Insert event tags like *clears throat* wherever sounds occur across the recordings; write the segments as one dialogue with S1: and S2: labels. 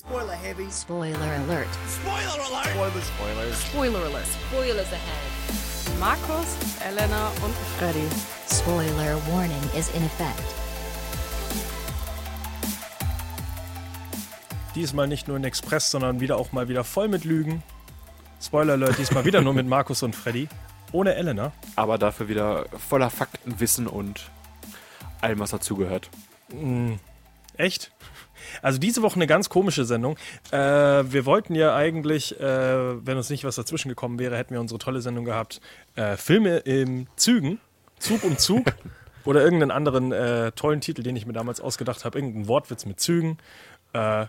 S1: Spoiler heavy.
S2: Spoiler alert.
S1: Spoiler alert. Spoilers. Spoilers.
S2: Spoiler alert. Spoilers ahead.
S3: Markus, Elena und Freddy.
S2: Spoiler warning is in effect.
S4: Diesmal nicht nur in Express, sondern wieder auch mal wieder voll mit Lügen. Spoiler Alert, diesmal wieder nur mit Markus und Freddy. Ohne Elena.
S5: aber dafür wieder voller Faktenwissen und allem, was dazugehört.
S4: Echt? Also diese Woche eine ganz komische Sendung. Äh, wir wollten ja eigentlich, äh, wenn uns nicht was dazwischen gekommen wäre, hätten wir unsere tolle Sendung gehabt. Äh, Filme im Zügen, Zug um Zug. *laughs* oder irgendeinen anderen äh, tollen Titel, den ich mir damals ausgedacht habe. Irgendein Wortwitz mit Zügen. Äh,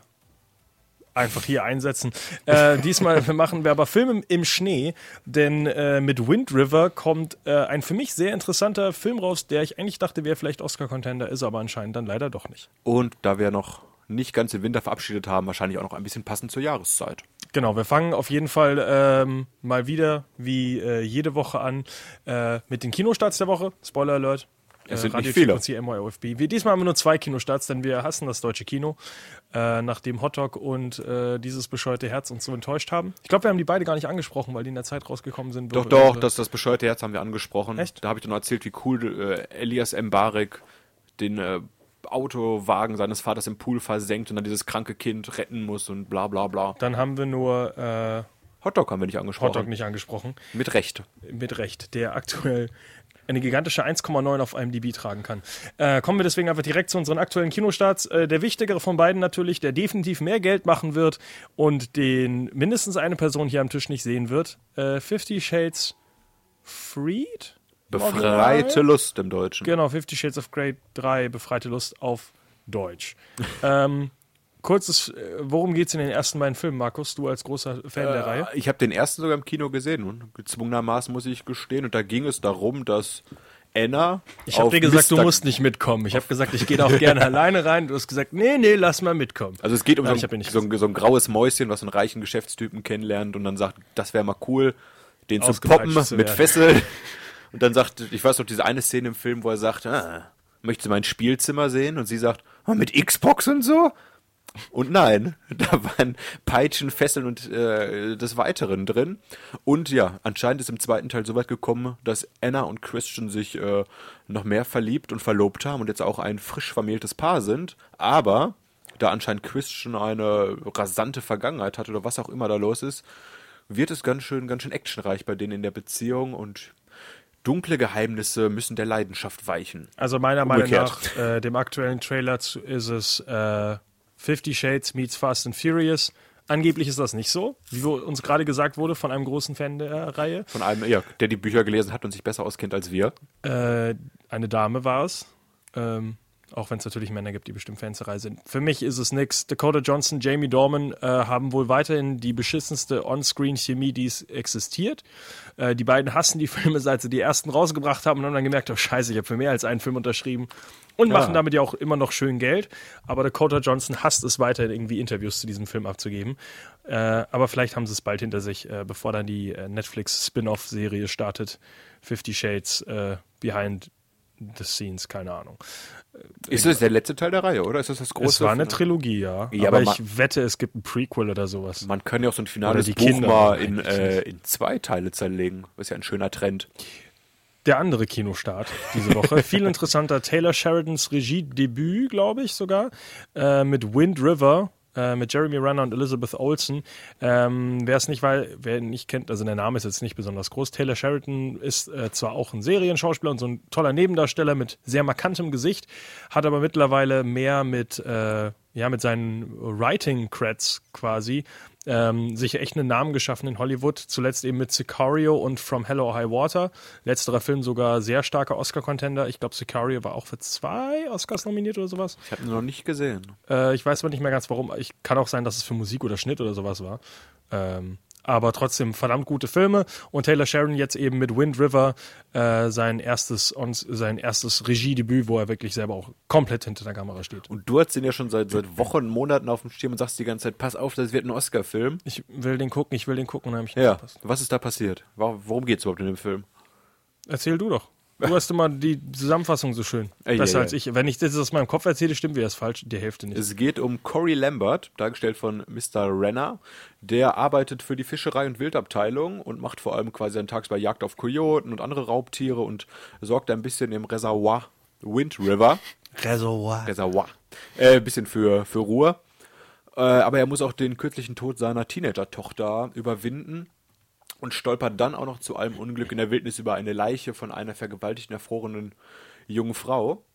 S4: einfach hier einsetzen. Äh, diesmal *laughs* machen wir aber Filme im Schnee, denn mit Wind River kommt ein für mich sehr interessanter Film raus, der ich eigentlich dachte, wäre vielleicht Oscar-Contender, ist aber anscheinend dann leider doch nicht.
S5: Und da wir noch nicht ganz den Winter verabschiedet haben, wahrscheinlich auch noch ein bisschen passend zur Jahreszeit.
S4: Genau, wir fangen auf jeden Fall ähm, mal wieder wie äh, jede Woche an äh, mit den Kinostarts der Woche. Spoiler Alert.
S5: Es sind nicht
S4: Radiofrequency MYOFB. Wir diesmal haben wir nur zwei Kinostarts, denn wir hassen das deutsche Kino, äh, nachdem Hotdog und äh, dieses bescheuerte Herz uns so enttäuscht haben. Ich glaube, wir haben die beide gar nicht angesprochen, weil die in der Zeit rausgekommen sind.
S5: Doch, doch, das, das bescheuerte Herz haben wir angesprochen.
S4: Echt?
S5: Da habe ich dann erzählt, wie cool äh, Elias Mbarek den äh, Autowagen seines Vaters im Pool versenkt und dann dieses kranke Kind retten muss und bla bla bla.
S4: Dann haben wir nur äh,
S5: Hotdog haben wir nicht angesprochen.
S4: Hotdog nicht angesprochen.
S5: Mit Recht.
S4: Mit Recht, der aktuell eine gigantische 1,9 auf IMDb tragen kann. Äh, kommen wir deswegen einfach direkt zu unseren aktuellen Kinostarts. Äh, der wichtigere von beiden natürlich, der definitiv mehr Geld machen wird und den mindestens eine Person hier am Tisch nicht sehen wird. Äh, Fifty Shades Freed?
S5: Befreite Lust im Deutschen.
S4: Genau, Fifty Shades of Grey 3, Befreite Lust auf Deutsch. *laughs* ähm, kurzes, äh, worum geht's in den ersten beiden Filmen, Markus? Du als großer Fan der Reihe?
S5: Ich habe den ersten sogar im Kino gesehen und gezwungenermaßen muss ich gestehen. Und da ging es darum, dass Anna.
S4: Ich habe dir gesagt, du
S5: Mr.
S4: musst nicht mitkommen. Ich habe gesagt, ich gehe da auch *laughs* gerne alleine rein. Du hast gesagt, nee, nee, lass mal mitkommen.
S5: Also es geht um
S4: Nein,
S5: so, ein,
S4: nicht
S5: so, ein, so ein graues Mäuschen, was einen reichen Geschäftstypen kennenlernt und dann sagt, das wäre mal cool, den zu poppen
S4: zu
S5: mit. Fesseln. *laughs* Und dann sagt, ich weiß noch, diese eine Szene im Film, wo er sagt, ah, möchtest du mein Spielzimmer sehen? Und sie sagt, ah, mit Xbox und so? Und nein, *laughs* da waren Peitschen, Fesseln und äh, des Weiteren drin. Und ja, anscheinend ist im zweiten Teil so weit gekommen, dass Anna und Christian sich äh, noch mehr verliebt und verlobt haben und jetzt auch ein frisch vermähltes Paar sind. Aber da anscheinend Christian eine rasante Vergangenheit hat oder was auch immer da los ist, wird es ganz schön, ganz schön actionreich bei denen in der Beziehung und dunkle Geheimnisse müssen der Leidenschaft weichen.
S4: Also meiner Meinung
S5: Umgekehrt.
S4: nach, äh, dem aktuellen Trailer zu, ist es äh, Fifty Shades meets Fast and Furious. Angeblich ist das nicht so, wie uns gerade gesagt wurde von einem großen Fan der Reihe.
S5: Von einem, ja, der die Bücher gelesen hat und sich besser auskennt als wir.
S4: Äh, eine Dame war es. Ähm, auch wenn es natürlich Männer gibt, die bestimmt Fans der Reihe sind. Für mich ist es nix. Dakota Johnson, Jamie Dorman äh, haben wohl weiterhin die beschissenste On-Screen-Chemie, die es existiert. Äh, die beiden hassen die *laughs* Filme, seit sie die ersten rausgebracht haben und haben dann gemerkt, oh scheiße, ich habe für mehr als einen Film unterschrieben. Und machen damit ja auch immer noch schön Geld. Aber Dakota Johnson hasst es weiterhin, irgendwie Interviews zu diesem Film abzugeben. Äh, aber vielleicht haben sie es bald hinter sich, äh, bevor dann die äh, Netflix-Spin-Off-Serie startet. Fifty Shades äh, Behind the Scenes, keine Ahnung.
S5: Ist das der letzte Teil der Reihe, oder? Ist das das große?
S4: es war eine Trilogie, ja.
S5: Ja,
S4: aber,
S5: aber
S4: ich wette, es gibt ein Prequel oder sowas.
S5: Man kann ja auch so ein finales
S4: die
S5: Buch
S4: Kinder
S5: mal in, äh, in zwei Teile zerlegen. Das ist ja ein schöner Trend.
S4: Der andere Kinostart diese Woche. *laughs* Viel interessanter. Taylor Sheridans Regiedebüt, glaube ich sogar, äh, mit Wind River. Äh, mit Jeremy Renner und Elizabeth Olsen. Ähm, wer es nicht weil, wer ihn nicht kennt, also der Name ist jetzt nicht besonders groß. Taylor Sheridan ist äh, zwar auch ein Serienschauspieler und so ein toller Nebendarsteller mit sehr markantem Gesicht, hat aber mittlerweile mehr mit, äh, ja, mit seinen Writing-Creds quasi ähm, sich echt einen Namen geschaffen in Hollywood. Zuletzt eben mit Sicario und From Hello or High Water. Letzterer Film sogar sehr starker Oscar-Contender. Ich glaube, Sicario war auch für zwei Oscars nominiert oder sowas.
S5: Ich habe ihn noch nicht gesehen.
S4: Äh, ich weiß aber nicht mehr ganz warum. Ich kann auch sein, dass es für Musik oder Schnitt oder sowas war. Ähm, aber trotzdem verdammt gute Filme. Und Taylor Sheridan jetzt eben mit Wind River äh, sein erstes sein erstes Regiedebüt, wo er wirklich selber auch komplett hinter der Kamera steht.
S5: Und du hast den ja schon seit, seit Wochen, Monaten auf dem Schirm und sagst die ganze Zeit, pass auf, das wird ein Oscar-Film.
S4: Ich will den gucken, ich will den gucken. und dann hab ich
S5: Ja. Was ist da passiert? Worum geht's überhaupt in dem Film?
S4: Erzähl du doch. Du hast immer die Zusammenfassung so schön.
S5: Ey,
S4: Besser
S5: ey,
S4: als
S5: ey.
S4: ich. Wenn ich das aus meinem Kopf erzähle, stimmt wieder das falsch. Die Hälfte nicht.
S5: Es geht um Cory Lambert, dargestellt von Mr. Renner. Der arbeitet für die Fischerei- und Wildabteilung und macht vor allem quasi seinen tagsüber Jagd auf Kojoten und andere Raubtiere und sorgt ein bisschen im Reservoir Wind River.
S1: Reservoir.
S5: Reservoir. Äh, ein bisschen für, für Ruhe. Äh, aber er muss auch den kürzlichen Tod seiner Teenager-Tochter überwinden und stolpert dann auch noch zu allem Unglück in der Wildnis über eine Leiche von einer vergewaltigten, erfrorenen jungen Frau.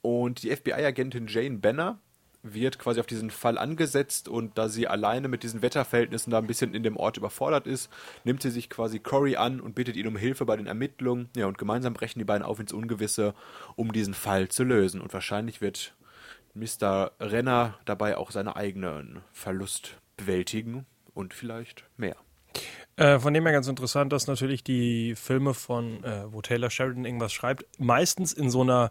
S5: Und die FBI-Agentin Jane Banner wird quasi auf diesen Fall angesetzt und da sie alleine mit diesen Wetterverhältnissen da ein bisschen in dem Ort überfordert ist, nimmt sie sich quasi Cory an und bittet ihn um Hilfe bei den Ermittlungen. Ja, und gemeinsam brechen die beiden auf ins Ungewisse, um diesen Fall zu lösen. Und wahrscheinlich wird Mr. Renner dabei auch seinen eigenen Verlust bewältigen und vielleicht mehr.
S4: Äh, von dem her ganz interessant, dass natürlich die Filme von, äh, wo Taylor Sheridan irgendwas schreibt, meistens in so einer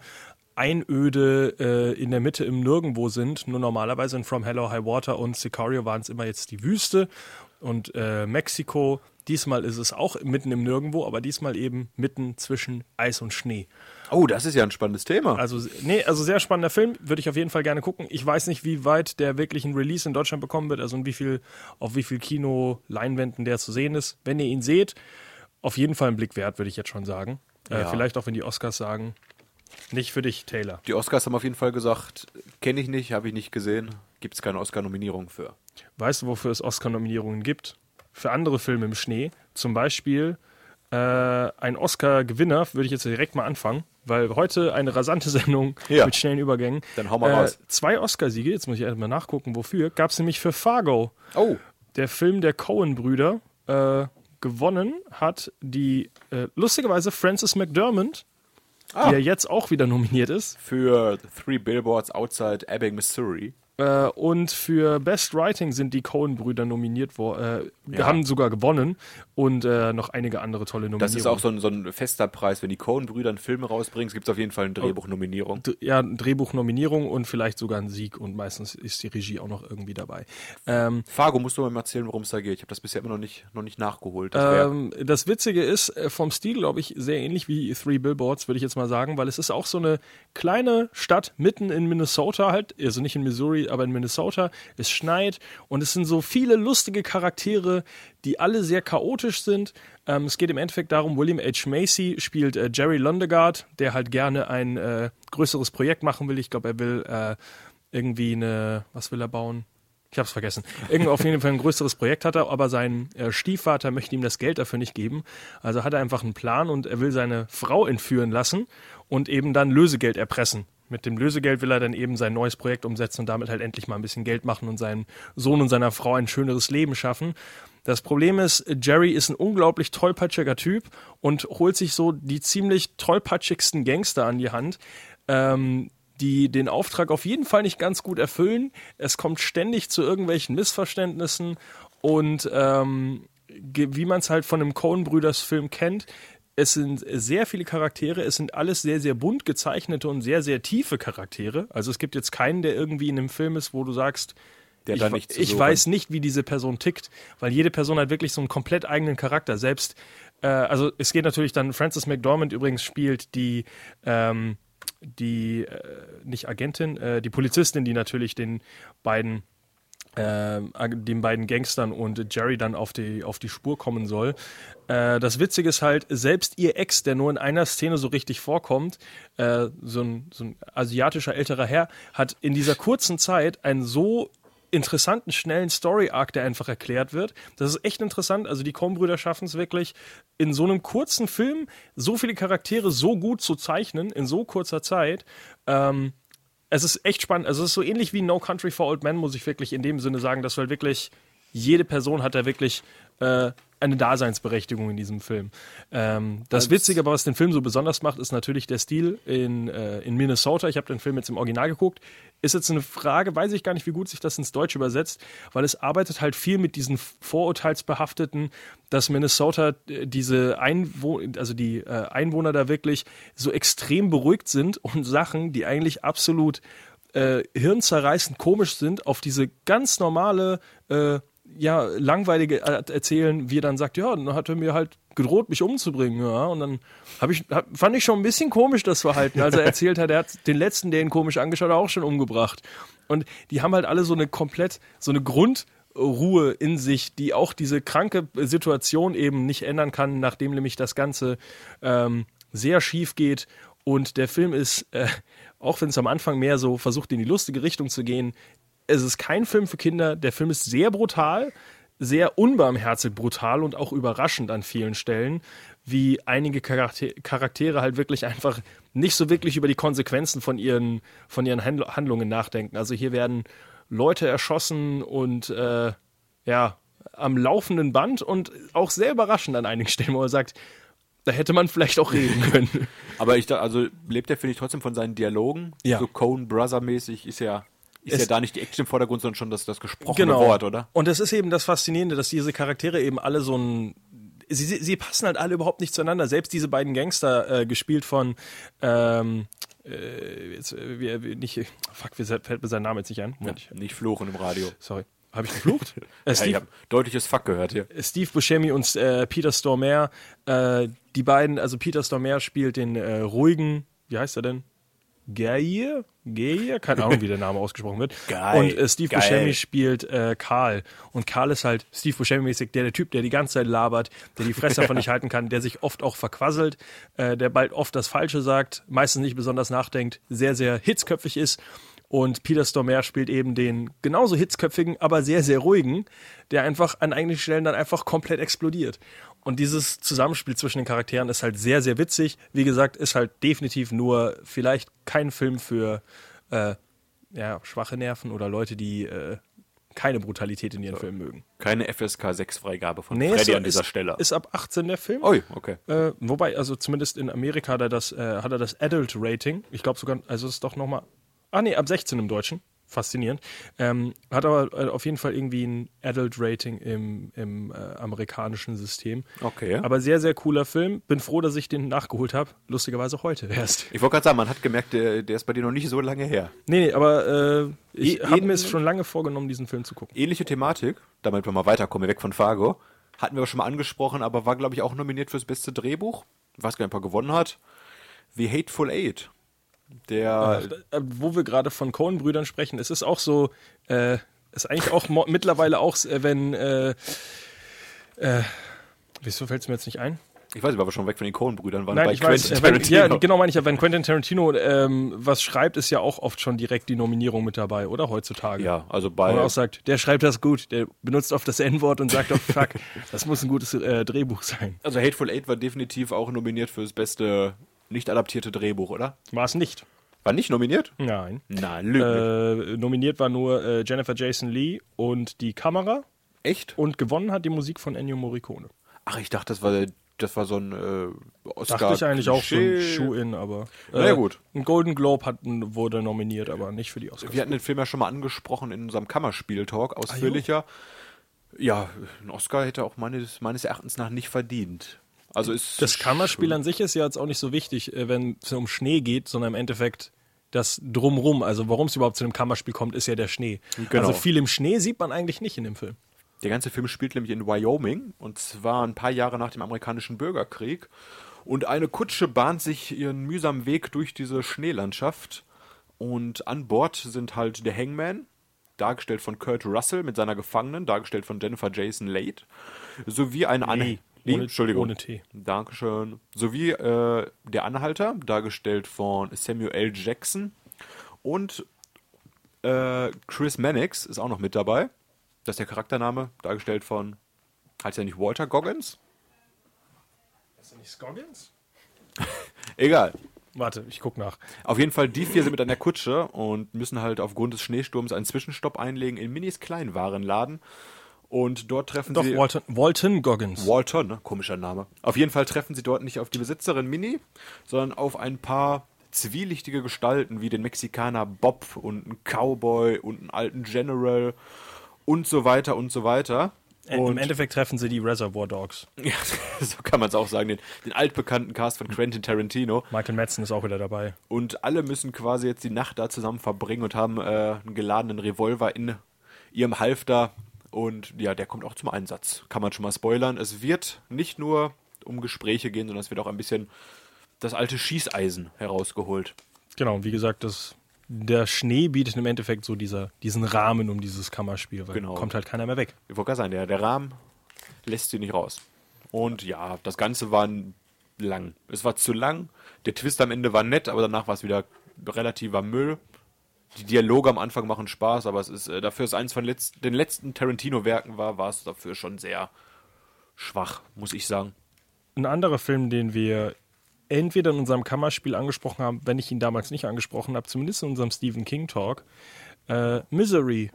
S4: Einöde äh, in der Mitte im Nirgendwo sind. Nur normalerweise in From Hello High Water und Sicario waren es immer jetzt die Wüste und äh, Mexiko. Diesmal ist es auch mitten im Nirgendwo, aber diesmal eben mitten zwischen Eis und Schnee.
S5: Oh, das ist ja ein spannendes Thema.
S4: Also, nee, also sehr spannender Film, würde ich auf jeden Fall gerne gucken. Ich weiß nicht, wie weit der wirklich ein Release in Deutschland bekommen wird, also in wie viel, auf wie viel Kino-Leinwänden der zu sehen ist. Wenn ihr ihn seht, auf jeden Fall einen Blick wert, würde ich jetzt schon sagen. Äh,
S5: Ja.
S4: vielleicht auch, wenn die Oscars sagen, nicht für dich, Taylor.
S5: Die Oscars haben auf jeden Fall gesagt, kenne ich nicht, habe ich nicht gesehen, gibt es keine Oscar-Nominierung für.
S4: Weißt du, wofür es Oscar-Nominierungen gibt? Für andere Filme im Schnee. Zum Beispiel äh, ein Oscar-Gewinner, würde ich jetzt direkt mal anfangen, weil heute eine rasante *laughs* Sendung
S5: Ja.
S4: mit schnellen Übergängen.
S5: Dann hau mal
S4: äh,
S5: raus.
S4: Zwei Oscarsiege, jetzt muss ich erstmal nachgucken, wofür, gab es nämlich für Fargo.
S5: Oh,
S4: Der Film der Coen-Brüder äh, gewonnen hat die äh, lustigerweise Frances McDermott,
S5: Ah.
S4: die ja jetzt auch wieder nominiert ist.
S5: für Three Billboards Outside Ebbing, Missouri.
S4: Äh, und für Best Writing sind die Coen-Brüder nominiert worden, äh,
S5: Ja.
S4: haben sogar gewonnen und äh, noch einige andere tolle Nominierungen.
S5: Das ist auch so ein, so ein fester Preis. Wenn die Coen-Brüder einen Film rausbringen, gibt es auf jeden Fall eine Drehbuchnominierung.
S4: D- ja, Drehbuchnominierung und vielleicht sogar ein Sieg und meistens ist die Regie auch noch irgendwie dabei. Ähm,
S5: Fargo, musst du mal erzählen, worum es da geht. Ich habe das bisher immer noch nicht, noch nicht nachgeholt. Das
S4: Ähm, das Witzige ist, äh, vom Stil, glaube ich, sehr ähnlich wie Three Billboards, würde ich jetzt mal sagen, weil es ist auch so eine kleine Stadt mitten in Minnesota halt, also nicht in Missouri, aber in Minnesota. Es schneit und es sind so viele lustige Charaktere, die alle sehr chaotisch sind. Ähm, es geht im Endeffekt darum, William H. Macy spielt äh, Jerry Lundegaard, der halt gerne ein äh, größeres Projekt machen will. Ich glaube, er will äh, irgendwie eine, was will er bauen? Ich hab's vergessen. Irgendwo auf jeden Fall ein größeres Projekt hat er, aber sein äh, Stiefvater möchte ihm das Geld dafür nicht geben. Also hat er einfach einen Plan und er will seine Frau entführen lassen und eben dann Lösegeld erpressen. Mit dem Lösegeld will er dann eben sein neues Projekt umsetzen und damit halt endlich mal ein bisschen Geld machen und seinem Sohn und seiner Frau ein schöneres Leben schaffen. Das Problem ist, Jerry ist ein unglaublich tollpatschiger Typ und holt sich so die ziemlich tollpatschigsten Gangster an die Hand. Ähm, die den Auftrag auf jeden Fall nicht ganz gut erfüllen. Es kommt ständig zu irgendwelchen Missverständnissen und ähm, wie man es halt von einem Coen-Brüders-Film kennt, es sind sehr viele Charaktere, es sind alles sehr, sehr bunt gezeichnete und sehr, sehr tiefe Charaktere. Also es gibt jetzt keinen, der irgendwie in einem Film ist, wo du sagst, ich, ich weiß nicht, wie diese Person tickt, weil jede Person hat wirklich so einen komplett eigenen Charakter. Selbst, äh, also es geht natürlich dann, Frances McDormand übrigens spielt die, ähm, die, äh, nicht Agentin, äh, die Polizistin, die natürlich den beiden ag- den beiden Gangstern und Jerry dann auf die, auf die Spur kommen soll. Äh, das Witzige ist halt, selbst ihr Ex, der nur in einer Szene so richtig vorkommt, äh, so, ein, so ein asiatischer älterer Herr, hat in dieser kurzen Zeit einen so interessanten, schnellen Story-Arc, der einfach erklärt wird. Das ist echt interessant. Also die Coen-Brüder schaffen es wirklich, in so einem kurzen Film so viele Charaktere so gut zu zeichnen, in so kurzer Zeit. Ähm, es ist echt spannend. Also es ist so ähnlich wie No Country for Old Men, muss ich wirklich in dem Sinne sagen, dass du halt wirklich, jede Person hat da wirklich äh, eine Daseinsberechtigung in diesem Film. Ähm, das Witzige, aber was den Film so besonders macht, ist natürlich der Stil in, äh, in Minnesota. Ich habe den Film jetzt im Original geguckt. Ist jetzt eine Frage, weiß ich gar nicht, wie gut sich das ins Deutsche übersetzt, weil es arbeitet halt viel mit diesen Vorurteilsbehafteten, dass Minnesota äh, diese Einwo also die äh, Einwohner da wirklich so extrem beruhigt sind und Sachen, die eigentlich absolut äh, hirnzerreißend komisch sind, auf diese ganz normale, äh, ja, langweilige er- erzählen, wie er dann sagt, ja, dann hat er mir halt gedroht, mich umzubringen, ja. Und dann hab ich, hab, fand ich schon ein bisschen komisch das Verhalten. als er *laughs* erzählt hat, er hat den letzten, der ihn komisch angeschaut hat, auch schon umgebracht. Und die haben halt alle so eine komplett, so eine Grundruhe in sich, die auch diese kranke Situation eben nicht ändern kann, nachdem nämlich das Ganze ähm, sehr schief geht. Und der Film ist, äh, auch wenn es am Anfang mehr so versucht, in die lustige Richtung zu gehen, es ist kein Film für Kinder. Der Film ist sehr brutal, sehr unbarmherzig brutal und auch überraschend an vielen Stellen, wie einige Charakter Charaktere halt wirklich einfach nicht so wirklich über die Konsequenzen von ihren, von ihren Handl Handlungen nachdenken. Also hier werden Leute erschossen und äh, ja, am laufenden Band und auch sehr überraschend an einigen Stellen, wo er sagt, da hätte man vielleicht auch reden *laughs* können.
S5: Aber ich da, also lebt er, finde ich, trotzdem von seinen Dialogen.
S4: Ja.
S5: So Coen Brother-mäßig ist ja, ist
S4: Es-
S5: ja da nicht die Action im Vordergrund, sondern schon das, das gesprochene Wort, oder?
S4: Und das ist eben das Faszinierende, dass diese Charaktere eben alle so ein. Sie, sie, sie passen halt alle überhaupt nicht zueinander. Selbst diese beiden Gangster, äh, gespielt von. Ähm, äh, jetzt, äh, nicht, fuck, wie fällt mir sein Name jetzt nicht ein? Ich-
S5: Nicht fluchen im Radio.
S4: sorry. Habe ich geflucht? *laughs* äh,
S5: Ja, ich
S4: Steve,
S5: habe deutliches Fuck gehört hier.
S4: Steve Buscemi und äh, Peter Stormare, äh, die beiden, also Peter Stormare spielt den äh, ruhigen, wie heißt er denn? Geir? Geir? Keine Ahnung, wie der Name ausgesprochen wird. *laughs*
S5: Geil.
S4: Und äh, Steve
S5: Geil.
S4: Buscemi spielt äh, Karl. Und Karl ist halt Steve Buscemi-mäßig der, der Typ, der die ganze Zeit labert, der die Fresse *laughs* davon nicht halten kann, der sich oft auch verquasselt, äh, der bald oft das Falsche sagt, meistens nicht besonders nachdenkt, sehr, sehr hitzköpfig ist. Und Peter Stormare spielt eben den genauso hitzköpfigen, aber sehr, sehr ruhigen, der einfach an einigen Stellen dann einfach komplett explodiert. Und dieses Zusammenspiel zwischen den Charakteren ist halt sehr, sehr witzig. Wie gesagt, ist halt definitiv nur vielleicht kein Film für äh, ja, schwache Nerven oder Leute, die äh, keine Brutalität in ihren Filmen mögen.
S5: Keine FSK 6 Freigabe von
S4: Nee,
S5: Freddy
S4: ist,
S5: an dieser
S4: ist,
S5: Stelle.
S4: Ist ab 18 der Film.
S5: Ui, okay.
S4: Äh, wobei, also zumindest in Amerika hat er das, äh, hat er das Adult Rating. Ich glaube sogar, also ist doch nochmal. Ah nee, ab 16 im Deutschen. Faszinierend. Ähm, hat aber äh, auf jeden Fall irgendwie ein Adult Rating im, im äh, amerikanischen System.
S5: Okay.
S4: Aber sehr, sehr cooler Film. Bin froh, dass ich den nachgeholt habe. Lustigerweise heute erst.
S5: Ich wollte gerade sagen, man hat gemerkt, der, der ist bei dir noch nicht so lange her.
S4: Nee, nee, aber äh, ich
S5: Je-
S4: habe mir es schon lange vorgenommen, diesen Film zu gucken.
S5: Ähnliche Thematik, damit wir mal weiterkommen, weg von Fargo. Hatten wir schon mal angesprochen, aber war, glaube ich, auch nominiert fürs beste Drehbuch. Ich weiß gar nicht, ob er gewonnen hat. The Hateful Eight. Der,
S4: Äh, wo wir gerade von Coen-Brüdern sprechen, es ist auch so, äh, ist eigentlich auch mittlerweile auch, äh, wenn, äh, äh, wieso fällt es mir jetzt nicht ein?
S5: ich weiß nicht, weil wir schon weg von den Coen-Brüdern waren,
S4: Nein,
S5: bei
S4: ich weiß,
S5: Quentin
S4: äh, wenn, ja,
S5: Tarantino.
S4: genau meine ich ja, wenn Quentin Tarantino ähm, was schreibt, ist ja auch oft schon direkt die Nominierung mit dabei, oder heutzutage?
S5: Ja, also bei,
S4: man auch sagt, der schreibt das gut, der benutzt oft das N-Wort und sagt, oh fuck, *laughs* das muss ein gutes äh, Drehbuch sein.
S5: also Hateful Eight war definitiv auch nominiert fürs beste nicht adaptierte Drehbuch, oder?
S4: War es nicht?
S5: War nicht nominiert?
S4: Nein.
S5: Na, lüge.
S4: Äh, nominiert war nur äh, Jennifer Jason Lee und die Kamera
S5: Echt?
S4: und gewonnen hat die Musik von Ennio Morricone.
S5: Ach, ich dachte, das war, das war so ein äh, Oscar.
S4: Dachte ich eigentlich auch so ein
S5: Klischee.
S4: Schuh-In, aber. äh,
S5: Na ja, gut.
S4: Ein Golden Globe hat, wurde nominiert, aber nicht für die Oscars.
S5: Wir hatten den Film ja schon mal angesprochen in unserem Kammerspiel-Talk, ausführlicher. ja, ein Oscar hätte auch meines, meines Erachtens nach nicht verdient. Also ist
S4: Das Kammerspiel an sich ist ja jetzt auch nicht so wichtig, äh, wenn es um Schnee geht, sondern im Endeffekt das Drumrum, also warum es überhaupt zu einem Kammerspiel kommt, ist ja der Schnee.
S5: Genau.
S4: Also viel im Schnee sieht man eigentlich nicht in dem Film.
S5: Der ganze Film spielt nämlich in Wyoming und zwar ein paar Jahre nach dem amerikanischen Bürgerkrieg. Und eine Kutsche bahnt sich ihren mühsamen Weg durch diese Schneelandschaft. Und an Bord sind halt der Hangman, dargestellt von Kurt Russell mit seiner Gefangenen, dargestellt von Jennifer Jason Leigh, sowie ein Anhänger.
S4: Ohne-
S5: Entschuldigung.
S4: ohne T.
S5: Dankeschön. Sowie äh, der Anhalter, dargestellt von Samuel L. Jackson. Und äh, Chris Mannix ist auch noch mit dabei. Das ist der Charaktername, dargestellt von, heißt er nicht Walter Goggins?
S4: Ist das nicht Scoggins? *laughs*
S5: Egal.
S4: Warte, ich guck nach.
S5: Auf jeden Fall, die vier sind mit an der Kutsche und müssen halt aufgrund des Schneesturms einen Zwischenstopp einlegen in Minis Kleinwarenladen. Und dort treffen
S4: Doch,
S5: sie.
S4: Walton, Walton Goggins.
S5: Walton, ne? komischer Name. Auf jeden Fall treffen sie dort nicht auf die Besitzerin Mini, sondern auf ein paar zwielichtige Gestalten wie den Mexikaner Bob und einen Cowboy und einen alten General und so weiter und so weiter.
S4: Äh, Im
S5: Und
S4: Endeffekt treffen sie die Reservoir Dogs. *laughs*
S5: ja, so kann man es auch sagen, den, den altbekannten Cast von Quentin Tarantino.
S4: Michael Madsen ist auch wieder dabei.
S5: Und alle müssen quasi jetzt die Nacht da zusammen verbringen und haben äh, einen geladenen Revolver in ihrem Halfter Und ja, der kommt auch zum Einsatz. Kann man schon mal spoilern. Es wird nicht nur um Gespräche gehen, sondern es wird auch ein bisschen das alte Schießeisen herausgeholt.
S4: Genau, wie gesagt, das, der Schnee bietet im Endeffekt so dieser, diesen Rahmen um dieses Kammerspiel, weil
S5: Genau.
S4: kommt halt keiner mehr weg.
S5: Ich wollte gerade sagen, der, der Rahmen lässt sie nicht raus. Und ja, das Ganze war lang. Es war zu lang. Der Twist am Ende war nett, aber danach war es wieder relativer Müll. Die Dialoge am Anfang machen Spaß, aber es ist äh, dafür es eins von letz den letzten Tarantino-Werken war, war es dafür schon sehr schwach, muss ich sagen.
S4: Ein anderer Film, den wir entweder in unserem Kammerspiel angesprochen haben, wenn ich ihn damals nicht angesprochen habe, zumindest in unserem Stephen King Talk, äh, Misery.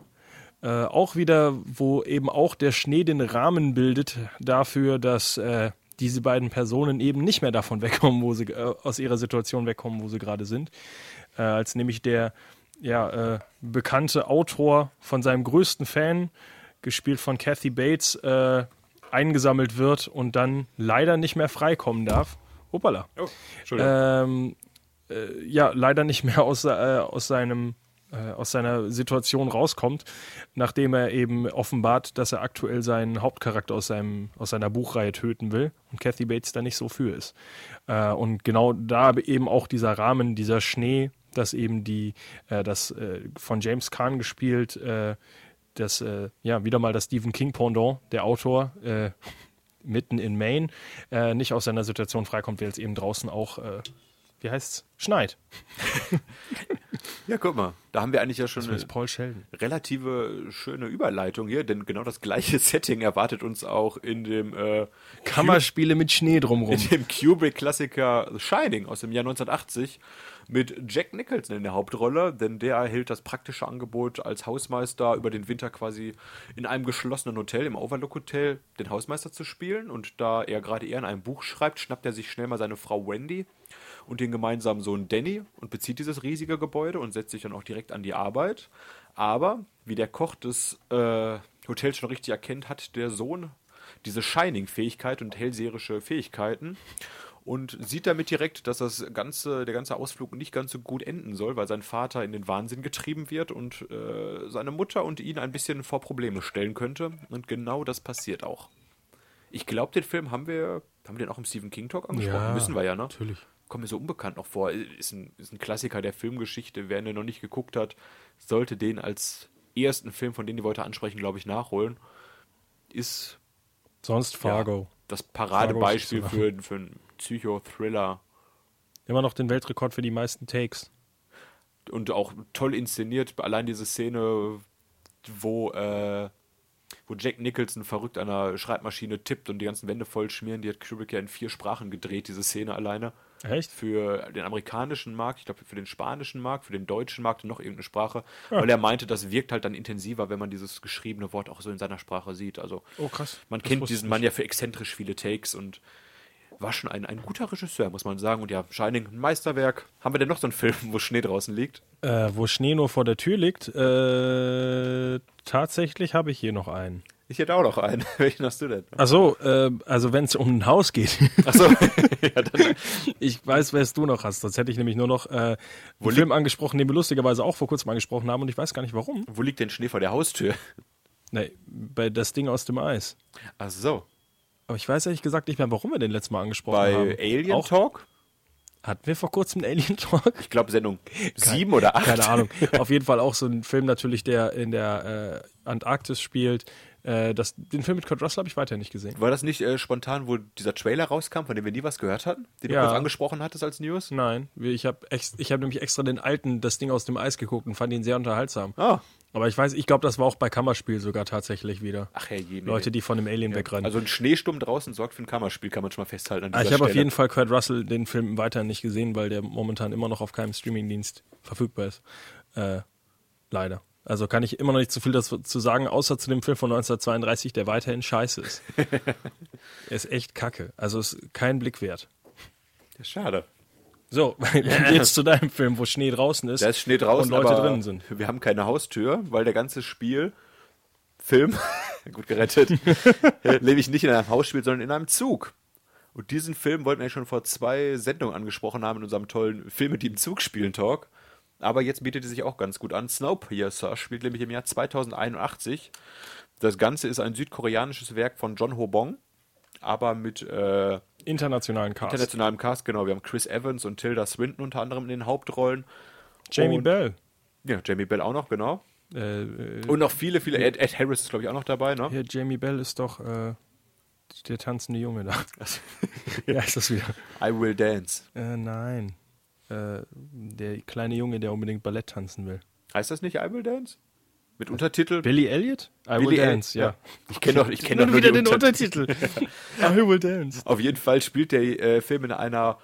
S4: Äh, auch wieder, wo eben auch der Schnee den Rahmen bildet dafür, dass äh, diese beiden Personen eben nicht mehr davon wegkommen, wo sie äh, aus ihrer Situation wegkommen, wo sie gerade sind. Äh, als nämlich der ja, äh, bekannte Autor von seinem größten Fan, gespielt von Kathy Bates, äh, eingesammelt wird und dann leider nicht mehr freikommen darf. Hoppala.
S5: Oh.
S4: Ähm, äh, ja, leider nicht mehr aus, äh, aus seinem äh, aus seiner Situation rauskommt, nachdem er eben offenbart, dass er aktuell seinen Hauptcharakter aus, seinem, aus seiner Buchreihe töten will und Kathy Bates da nicht so für ist. Äh, und genau da eben auch dieser Rahmen, dieser Schnee, dass eben die, äh, das äh, von James Kahn gespielt, äh, das, äh, ja, wieder mal das Stephen King Pendant, der Autor, äh, *laughs* mitten in Maine, äh, nicht aus seiner Situation freikommt, weil es eben draußen auch, wie heißt's, schneit. *laughs*
S5: ja, guck mal, da haben wir eigentlich ja schon eine relative schöne Überleitung hier, denn genau das gleiche *laughs* Setting erwartet uns auch in dem äh,
S4: Kammerspiele mit Schnee drumrum.
S5: in dem Kubrick-Klassiker Shining aus dem Jahr 1980 mit Jack Nicholson in der Hauptrolle, denn der erhielt das praktische Angebot als Hausmeister über den Winter quasi in einem geschlossenen Hotel, im Overlook Hotel, den Hausmeister zu spielen. Und da er gerade eher in einem Buch schreibt, schnappt er sich schnell mal seine Frau Wendy und den gemeinsamen Sohn Danny und bezieht dieses riesige Gebäude und setzt sich dann auch direkt an die Arbeit. Aber, wie der Koch des äh, Hotels schon richtig erkennt, hat der Sohn diese Shining-Fähigkeit und hellseherische Fähigkeiten und sieht damit direkt, dass das ganze, der ganze Ausflug nicht ganz so gut enden soll, weil sein Vater in den Wahnsinn getrieben wird und äh, seine Mutter und ihn ein bisschen vor Probleme stellen könnte. Und genau das passiert auch. Ich glaube, den Film haben wir, haben wir den auch im Stephen King Talk angesprochen?
S4: Ja,
S5: Müssen wir ja, ne?
S4: Natürlich.
S5: Kommt mir so unbekannt noch vor. Ist ein, ist ein Klassiker der Filmgeschichte. Wer ihn noch nicht geguckt hat, sollte den als ersten Film, von dem die heute ansprechen, glaube ich, nachholen. Ist
S4: Sonst Fargo.
S5: das Paradebeispiel für, für einen Psychothriller
S4: Immer noch den Weltrekord für die meisten Takes.
S5: und auch toll inszeniert. Allein diese Szene, wo, äh, wo Jack Nicholson verrückt an einer Schreibmaschine tippt und die ganzen Wände voll schmieren, die hat Kubrick ja in vier Sprachen gedreht, diese Szene alleine.
S4: Echt?
S5: Für den amerikanischen Markt, ich glaube für den spanischen Markt, für den deutschen Markt und noch irgendeine Sprache, weil er meinte, das wirkt halt dann intensiver, wenn man dieses geschriebene Wort auch so in seiner Sprache sieht. Also
S4: Oh, krass.
S5: man
S4: Das
S5: kennt diesen Mann ja für exzentrisch viele Takes und war schon ein, ein guter Regisseur, muss man sagen. Und ja, Shining, ein Meisterwerk. Haben wir denn noch so einen Film, wo Schnee draußen liegt?
S4: Äh, wo Schnee nur vor der Tür liegt, äh, tatsächlich habe ich hier noch einen.
S5: Ich hätte auch noch einen. *laughs* Welchen hast du denn?
S4: Achso, äh, also wenn es um ein Haus geht. *laughs*
S5: Achso, *laughs* ja, dann,
S4: ich weiß, wer es du noch hast. Sonst hätte ich nämlich nur noch äh, einen Film angesprochen, den wir lustigerweise auch vor kurzem angesprochen haben und ich weiß gar nicht warum.
S5: wo liegt denn Schnee vor der Haustür?
S4: Nee, bei das Ding aus dem Eis.
S5: Ach so.
S4: Aber ich weiß ehrlich gesagt nicht mehr, warum wir den letztes Mal angesprochen
S5: Bei
S4: haben.
S5: Alien
S4: auch,
S5: Talk?
S4: Hatten wir vor kurzem einen Alien Talk?
S5: Ich glaube Sendung sieben oder acht.
S4: Keine Ahnung. Auf jeden Fall auch so ein Film natürlich, der in der äh, Antarktis spielt. Äh, das, den Film mit Kurt Russell habe ich weiter nicht gesehen.
S5: War das nicht äh, spontan, wo dieser Trailer rauskam, von dem wir nie was gehört hatten? Den
S4: Ja.
S5: du kurz angesprochen hattest als News?
S4: Nein, ich habe ich hab nämlich extra den alten, das Ding aus dem Eis geguckt und fand ihn sehr unterhaltsam.
S5: Ah.
S4: Aber ich weiß, ich glaube, das war auch bei Kammerspiel sogar tatsächlich wieder.
S5: Ach herrje. nee,
S4: Leute, die von dem Alien wegrennen.
S5: Also ein Schneesturm draußen sorgt für ein Kammerspiel, kann man schon mal festhalten.
S4: Ah, ich habe auf jeden Fall Kurt Russell den Film weiter nicht gesehen, weil der momentan immer noch auf keinem Streamingdienst verfügbar ist. Äh, leider. Also kann ich immer noch nicht zu viel dazu zu sagen, außer zu dem Film von 1932, der weiterhin scheiße ist. *laughs* er ist echt kacke. Also ist kein Blick wert.
S5: Ja, schade.
S4: So, *laughs* jetzt zu deinem Film, wo Schnee draußen ist.
S5: Da ist Schnee draußen,
S4: und Leute
S5: aber
S4: drin sind.
S5: wir haben keine Haustür, weil der ganze Spiel, Film, *laughs* gut gerettet, äh, nämlich nicht in einem Haus spielt, sondern in einem Zug. Und diesen Film wollten wir ja schon vor zwei Sendungen angesprochen haben in unserem tollen Filme, die im Zug spielen Talk. Aber jetzt bietet die sich auch ganz gut an. Snowpiercer spielt nämlich im Jahr 2081. Das Ganze ist ein südkoreanisches Werk von John Ho Bong, aber mit äh,
S4: Internationalen Cast.
S5: internationalem Cast. Genau, wir haben Chris Evans und Tilda Swinton unter anderem in den Hauptrollen.
S4: Jamie
S5: Und-
S4: Bell.
S5: Ja, Jamie Bell auch noch, genau.
S4: Äh, äh,
S5: Und noch viele, viele. Ed, Ed Harris ist, glaube ich, auch noch dabei, ne?
S4: hier, Jamie Bell ist doch äh, der tanzende Junge da. *laughs* ja, ist das wieder.
S5: I Will Dance.
S4: Äh, nein. Äh, der kleine Junge, der unbedingt Ballett tanzen will.
S5: Heißt das nicht I Will Dance? Mit Untertitel?
S4: Billy Elliot? I
S5: Billy
S4: Will
S5: El-
S4: Dance, ja.
S5: Ich kenne doch, ich kenn doch
S4: Nur wieder den
S5: Unter-
S4: Untertitel. *laughs* I Will Dance.
S5: Auf jeden Fall spielt der äh, Film in einer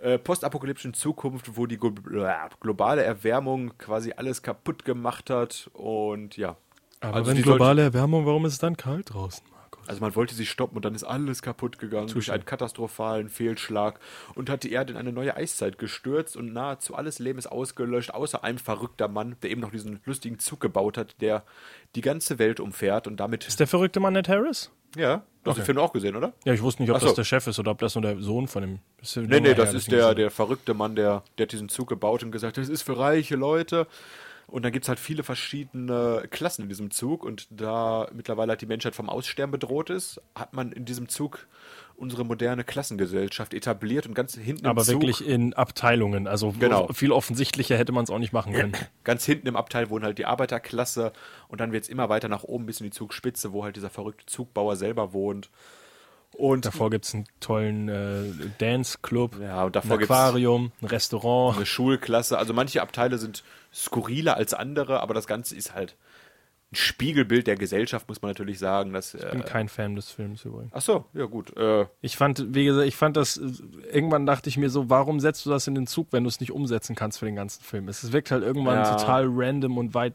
S5: äh, postapokalyptischen Zukunft, wo die äh, globale Erwärmung quasi alles kaputt gemacht hat und ja.
S4: Aber
S5: Also
S4: wenn
S5: die
S4: globale Erwärmung, warum ist es dann kalt draußen?
S5: Also man wollte sie stoppen und dann ist alles kaputt gegangen durch einen katastrophalen Fehlschlag und hat die Erde in eine neue Eiszeit gestürzt und nahezu alles Leben ist ausgelöscht, außer ein verrückter Mann, der eben noch diesen lustigen Zug gebaut hat, der die ganze Welt umfährt und damit.
S4: Ist der verrückte Mann Ned Harris?
S5: Ja, du hast den Film auch gesehen, oder?
S4: Ja, ich wusste nicht, ob
S5: Ach so.
S4: das der Chef ist oder ob das nur der Sohn von dem. Ist
S5: Nee, nee, das ist der,
S4: gesehen.
S5: der verrückte Mann, der, der hat diesen Zug gebaut und gesagt, das ist für reiche Leute. Und dann gibt es halt viele verschiedene Klassen in diesem Zug. Und da mittlerweile halt die Menschheit vom Aussterben bedroht ist, hat man in diesem Zug unsere moderne Klassengesellschaft etabliert und ganz hinten
S4: Aber
S5: im Zug,
S4: wirklich in Abteilungen. Also
S5: Genau.
S4: viel offensichtlicher hätte man es auch nicht machen können.
S5: ganz hinten im Abteil wohnen halt die Arbeiterklasse und dann wird es immer weiter nach oben bis in die Zugspitze, wo halt dieser verrückte Zugbauer selber wohnt. Und
S4: Davor gibt es einen tollen äh, Dance-Club,
S5: Ja,
S4: ein Aquarium, ein Restaurant.
S5: eine Schulklasse. Also manche Abteile sind skurriler als andere, aber das Ganze ist halt Spiegelbild der Gesellschaft, muss man natürlich sagen. Dass,
S4: Ich bin
S5: äh,
S4: kein Fan des Films übrigens.
S5: ach so, ja gut. Äh,
S4: Ich fand, wie gesagt, ich fand das, irgendwann dachte ich mir so, warum setzt du das in den Zug, wenn du es nicht umsetzen kannst für den ganzen Film? Es wirkt halt irgendwann
S5: Ja.
S4: total random und weit.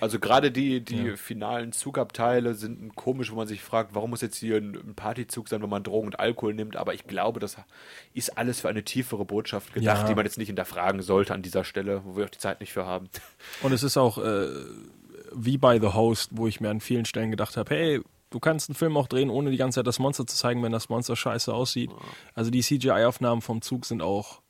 S5: also gerade die, die finalen Zugabteile sind komisch, wo man sich fragt, warum muss jetzt hier ein, ein Partyzug sein, wenn man Drogen und Alkohol nimmt. Aber ich glaube, das ist alles für eine tiefere Botschaft gedacht,
S4: Ja.
S5: die man jetzt nicht hinterfragen sollte an dieser Stelle, wo wir auch die Zeit nicht für haben.
S4: Und es ist auch äh, wie bei The Host, wo ich mir an vielen Stellen gedacht habe, hey, du kannst einen Film auch drehen, ohne die ganze Zeit das Monster zu zeigen, wenn das Monster scheiße aussieht. Also die CGI-Aufnahmen vom Zug sind auch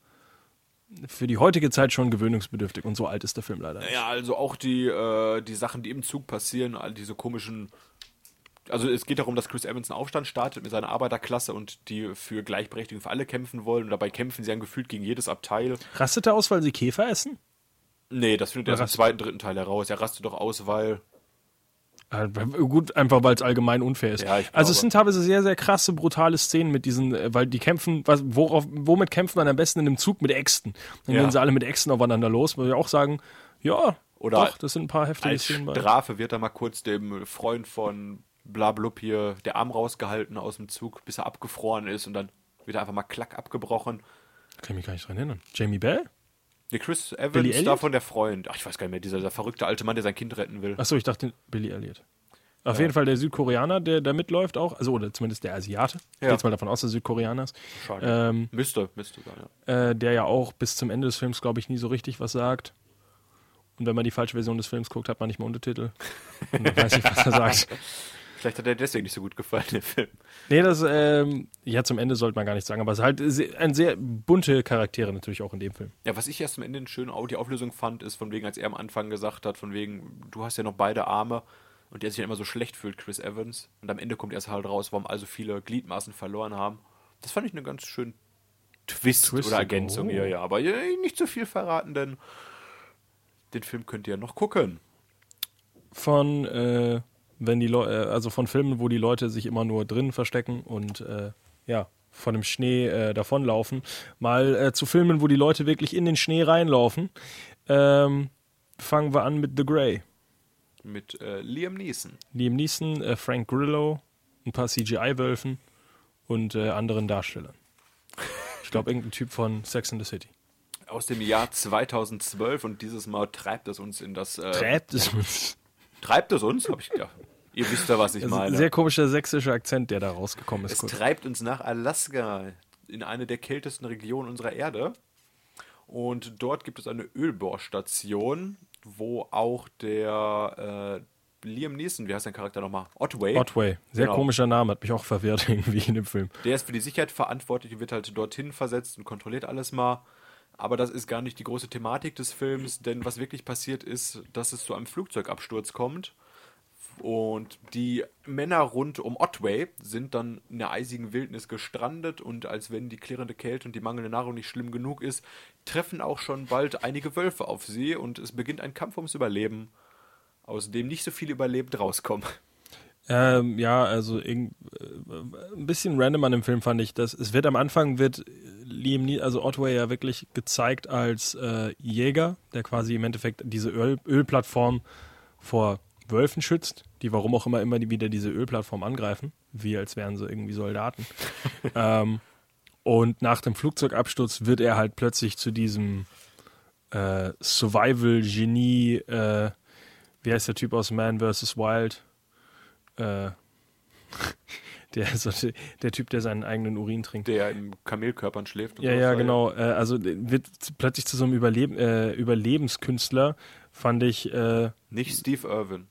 S4: für die heutige Zeit schon gewöhnungsbedürftig und so alt ist der Film leider. nicht.
S5: Ja, also auch die, äh, die Sachen, die im Zug passieren, all diese komischen. Also es geht darum, dass Chris Evans einen Aufstand startet mit seiner Arbeiterklasse und die für Gleichberechtigung für alle kämpfen wollen. Und dabei kämpfen sie dann gefühlt gegen jedes Abteil.
S4: Rastet er aus, weil sie Käfer essen?
S5: Nee, das findet erst im zweiten, dritten Teil heraus. Er rastet doch aus, weil.
S4: Äh, Gut, einfach weil es allgemein unfair ist.
S5: Ja,
S4: also es sind teilweise sehr, sehr krasse, brutale Szenen mit diesen, äh, weil die kämpfen, was, worauf, womit kämpfen man am besten in einem Zug mit Äxten? Dann
S5: Ja.
S4: gehen sie alle mit Äxten aufeinander los, wo wir auch sagen, ja,
S5: Oder
S4: doch, das sind ein paar heftige
S5: Als
S4: Szenen bei.
S5: Strafe wird da mal kurz dem Freund von Blablub hier der Arm rausgehalten aus dem Zug, bis er abgefroren ist und dann wird er einfach mal klack abgebrochen.
S4: Kann ich mich gar nicht dran erinnern. Jamie Bell?
S5: Der Chris
S4: Billy
S5: Evans,
S4: Elliot?
S5: davon der Freund. Ach, ich weiß gar nicht mehr, dieser, dieser verrückte alte Mann, der sein Kind retten will.
S4: Achso, ich dachte Billy Elliot. Auf jeden Fall der Südkoreaner, der da mitläuft auch, also oder zumindest der Asiate. Ich gehe
S5: Ja.
S4: jetzt mal davon aus, dass er Südkoreaner ist.
S5: Schade.
S4: Ähm,
S5: müsste, müsste sein, ja.
S4: äh, der ja auch bis zum Ende des Films, glaube ich, nie so richtig was sagt. Und wenn man die falsche Version des Films guckt, hat man nicht mal Untertitel. Und man weiß nicht, was er sagt. *laughs*
S5: Vielleicht hat er deswegen nicht so gut gefallen, der Film.
S4: Nee, das, ähm, ja, zum Ende sollte man gar nicht sagen, aber es ist halt ein sehr bunte Charaktere natürlich auch in dem Film.
S5: Ja, was ich erst am Ende eine schöne Au- die Auflösung fand, ist von wegen, als er am Anfang gesagt hat, von wegen, du hast ja noch beide Arme und der sich dann immer so schlecht fühlt, Chris Evans. Und am Ende kommt erst halt raus, warum also viele Gliedmaßen verloren haben. Das fand ich eine ganz schön Twist
S4: Twisted,
S5: oder Ergänzung
S4: oh.
S5: hier, ja. Aber ja, nicht zu viel verraten, denn den Film könnt ihr ja noch gucken.
S4: Von, äh, wenn die Leu äh, also von Filmen, wo die Leute sich immer nur drinnen verstecken und äh, ja, von dem Schnee äh, davonlaufen, mal äh, zu Filmen, wo die Leute wirklich in den Schnee reinlaufen. Ähm, fangen wir an mit The Grey.
S5: Mit äh, Liam Neeson.
S4: Liam Neeson, äh, Frank Grillo, ein paar CGI-Wölfen und anderen Darstellern. Ich glaube, irgendein Typ von Sex in the City.
S5: Aus dem Jahr 2012 und dieses Mal treibt es uns in das. Äh,
S4: Träbt es uns.
S5: Treibt es uns? Hab ich ja. Ihr wisst ja, was ich meine.
S4: sehr komischer sächsischer Akzent, der da rausgekommen ist.
S5: Es
S4: kurz.
S5: treibt uns nach Alaska, in eine der kältesten Regionen unserer Erde. Und dort gibt es eine Ölbohrstation, wo auch der äh, Liam Neeson, wie heißt sein Charakter nochmal? Otway.
S4: Otway. Sehr
S5: Genau.
S4: komischer Name, hat mich auch verwirrt *laughs* irgendwie in dem Film.
S5: Der ist für die Sicherheit verantwortlich und wird halt dorthin versetzt und kontrolliert alles mal. Aber das ist gar nicht die große Thematik des Films, denn was wirklich passiert ist, dass es zu einem Flugzeugabsturz kommt. Und die Männer rund um Otway sind dann in der eisigen Wildnis gestrandet und als wenn die klirrende Kälte und die mangelnde Nahrung nicht schlimm genug ist, treffen auch schon bald einige Wölfe auf sie und es beginnt ein Kampf ums Überleben, aus dem nicht so viele überlebt rauskommen.
S4: Ähm, ja, also äh, ein bisschen random an dem Film fand ich, dass es wird am Anfang wird Liam also Otway ja wirklich gezeigt als äh, Jäger, der quasi im Endeffekt diese Öl Ölplattform vor Wölfen schützt, die warum auch immer immer wieder diese Ölplattform angreifen, wie als wären sie irgendwie Soldaten. *laughs* ähm, und nach dem Flugzeugabsturz wird er halt plötzlich zu diesem äh, Survival-Genie, äh, wie heißt der Typ aus Man vs. Wild? Äh, der, *laughs* so, der Typ, der seinen eigenen Urin trinkt.
S5: Der in Kamelkörpern schläft. und
S4: Ja, ja, genau. Äh, also der wird plötzlich zu so einem Überleben, äh, Überlebenskünstler, fand ich. Äh,
S5: Nicht Steve Irwin.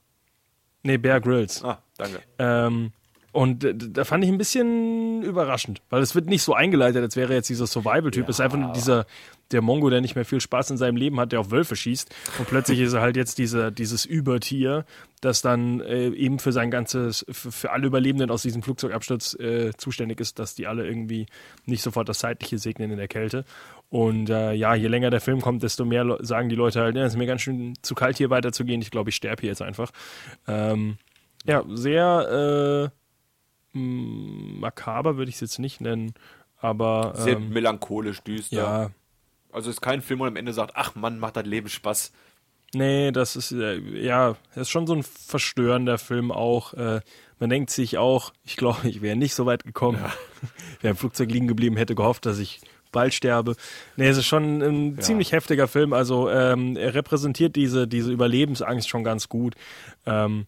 S4: nee, Bear Grylls.
S5: Ah, danke.
S4: Ähm, und d- da fand ich ein bisschen überraschend, weil es wird nicht so eingeleitet, als wäre jetzt dieser Survival-Typ. Es ist einfach nur dieser, der Mongo, der nicht mehr viel Spaß in seinem Leben hat, der auf Wölfe schießt. Und plötzlich ist er halt jetzt dieser, dieses Übertier, das dann äh, eben für sein ganzes, für, für alle Überlebenden aus diesem Flugzeugabsturz äh, zuständig ist, dass die alle irgendwie nicht sofort das Zeitliche segnen in der Kälte. Und äh, ja, je länger der Film kommt, desto mehr Le- sagen die Leute halt, ja, es ist mir ganz schön zu kalt hier weiterzugehen. Ich glaube, ich sterbe hier jetzt einfach. Ähm, ja, sehr äh, makaber würde ich es jetzt nicht nennen, aber
S5: Sehr
S4: ähm,
S5: melancholisch düster.
S4: ja,
S5: Also es ist kein Film, wo man am Ende sagt, ach Mann, macht das Leben Spaß.
S4: nee, das ist äh, ja, das ist schon so ein verstörender Film auch. Äh, man denkt sich auch, ich glaube, ich wäre nicht so weit gekommen. *laughs* wäre im Flugzeug liegen geblieben, hätte gehofft, dass ich bald sterbe. Nee, es ist schon ein ziemlich heftiger Film. Also ähm, er repräsentiert diese, diese Überlebensangst schon ganz gut. Ähm,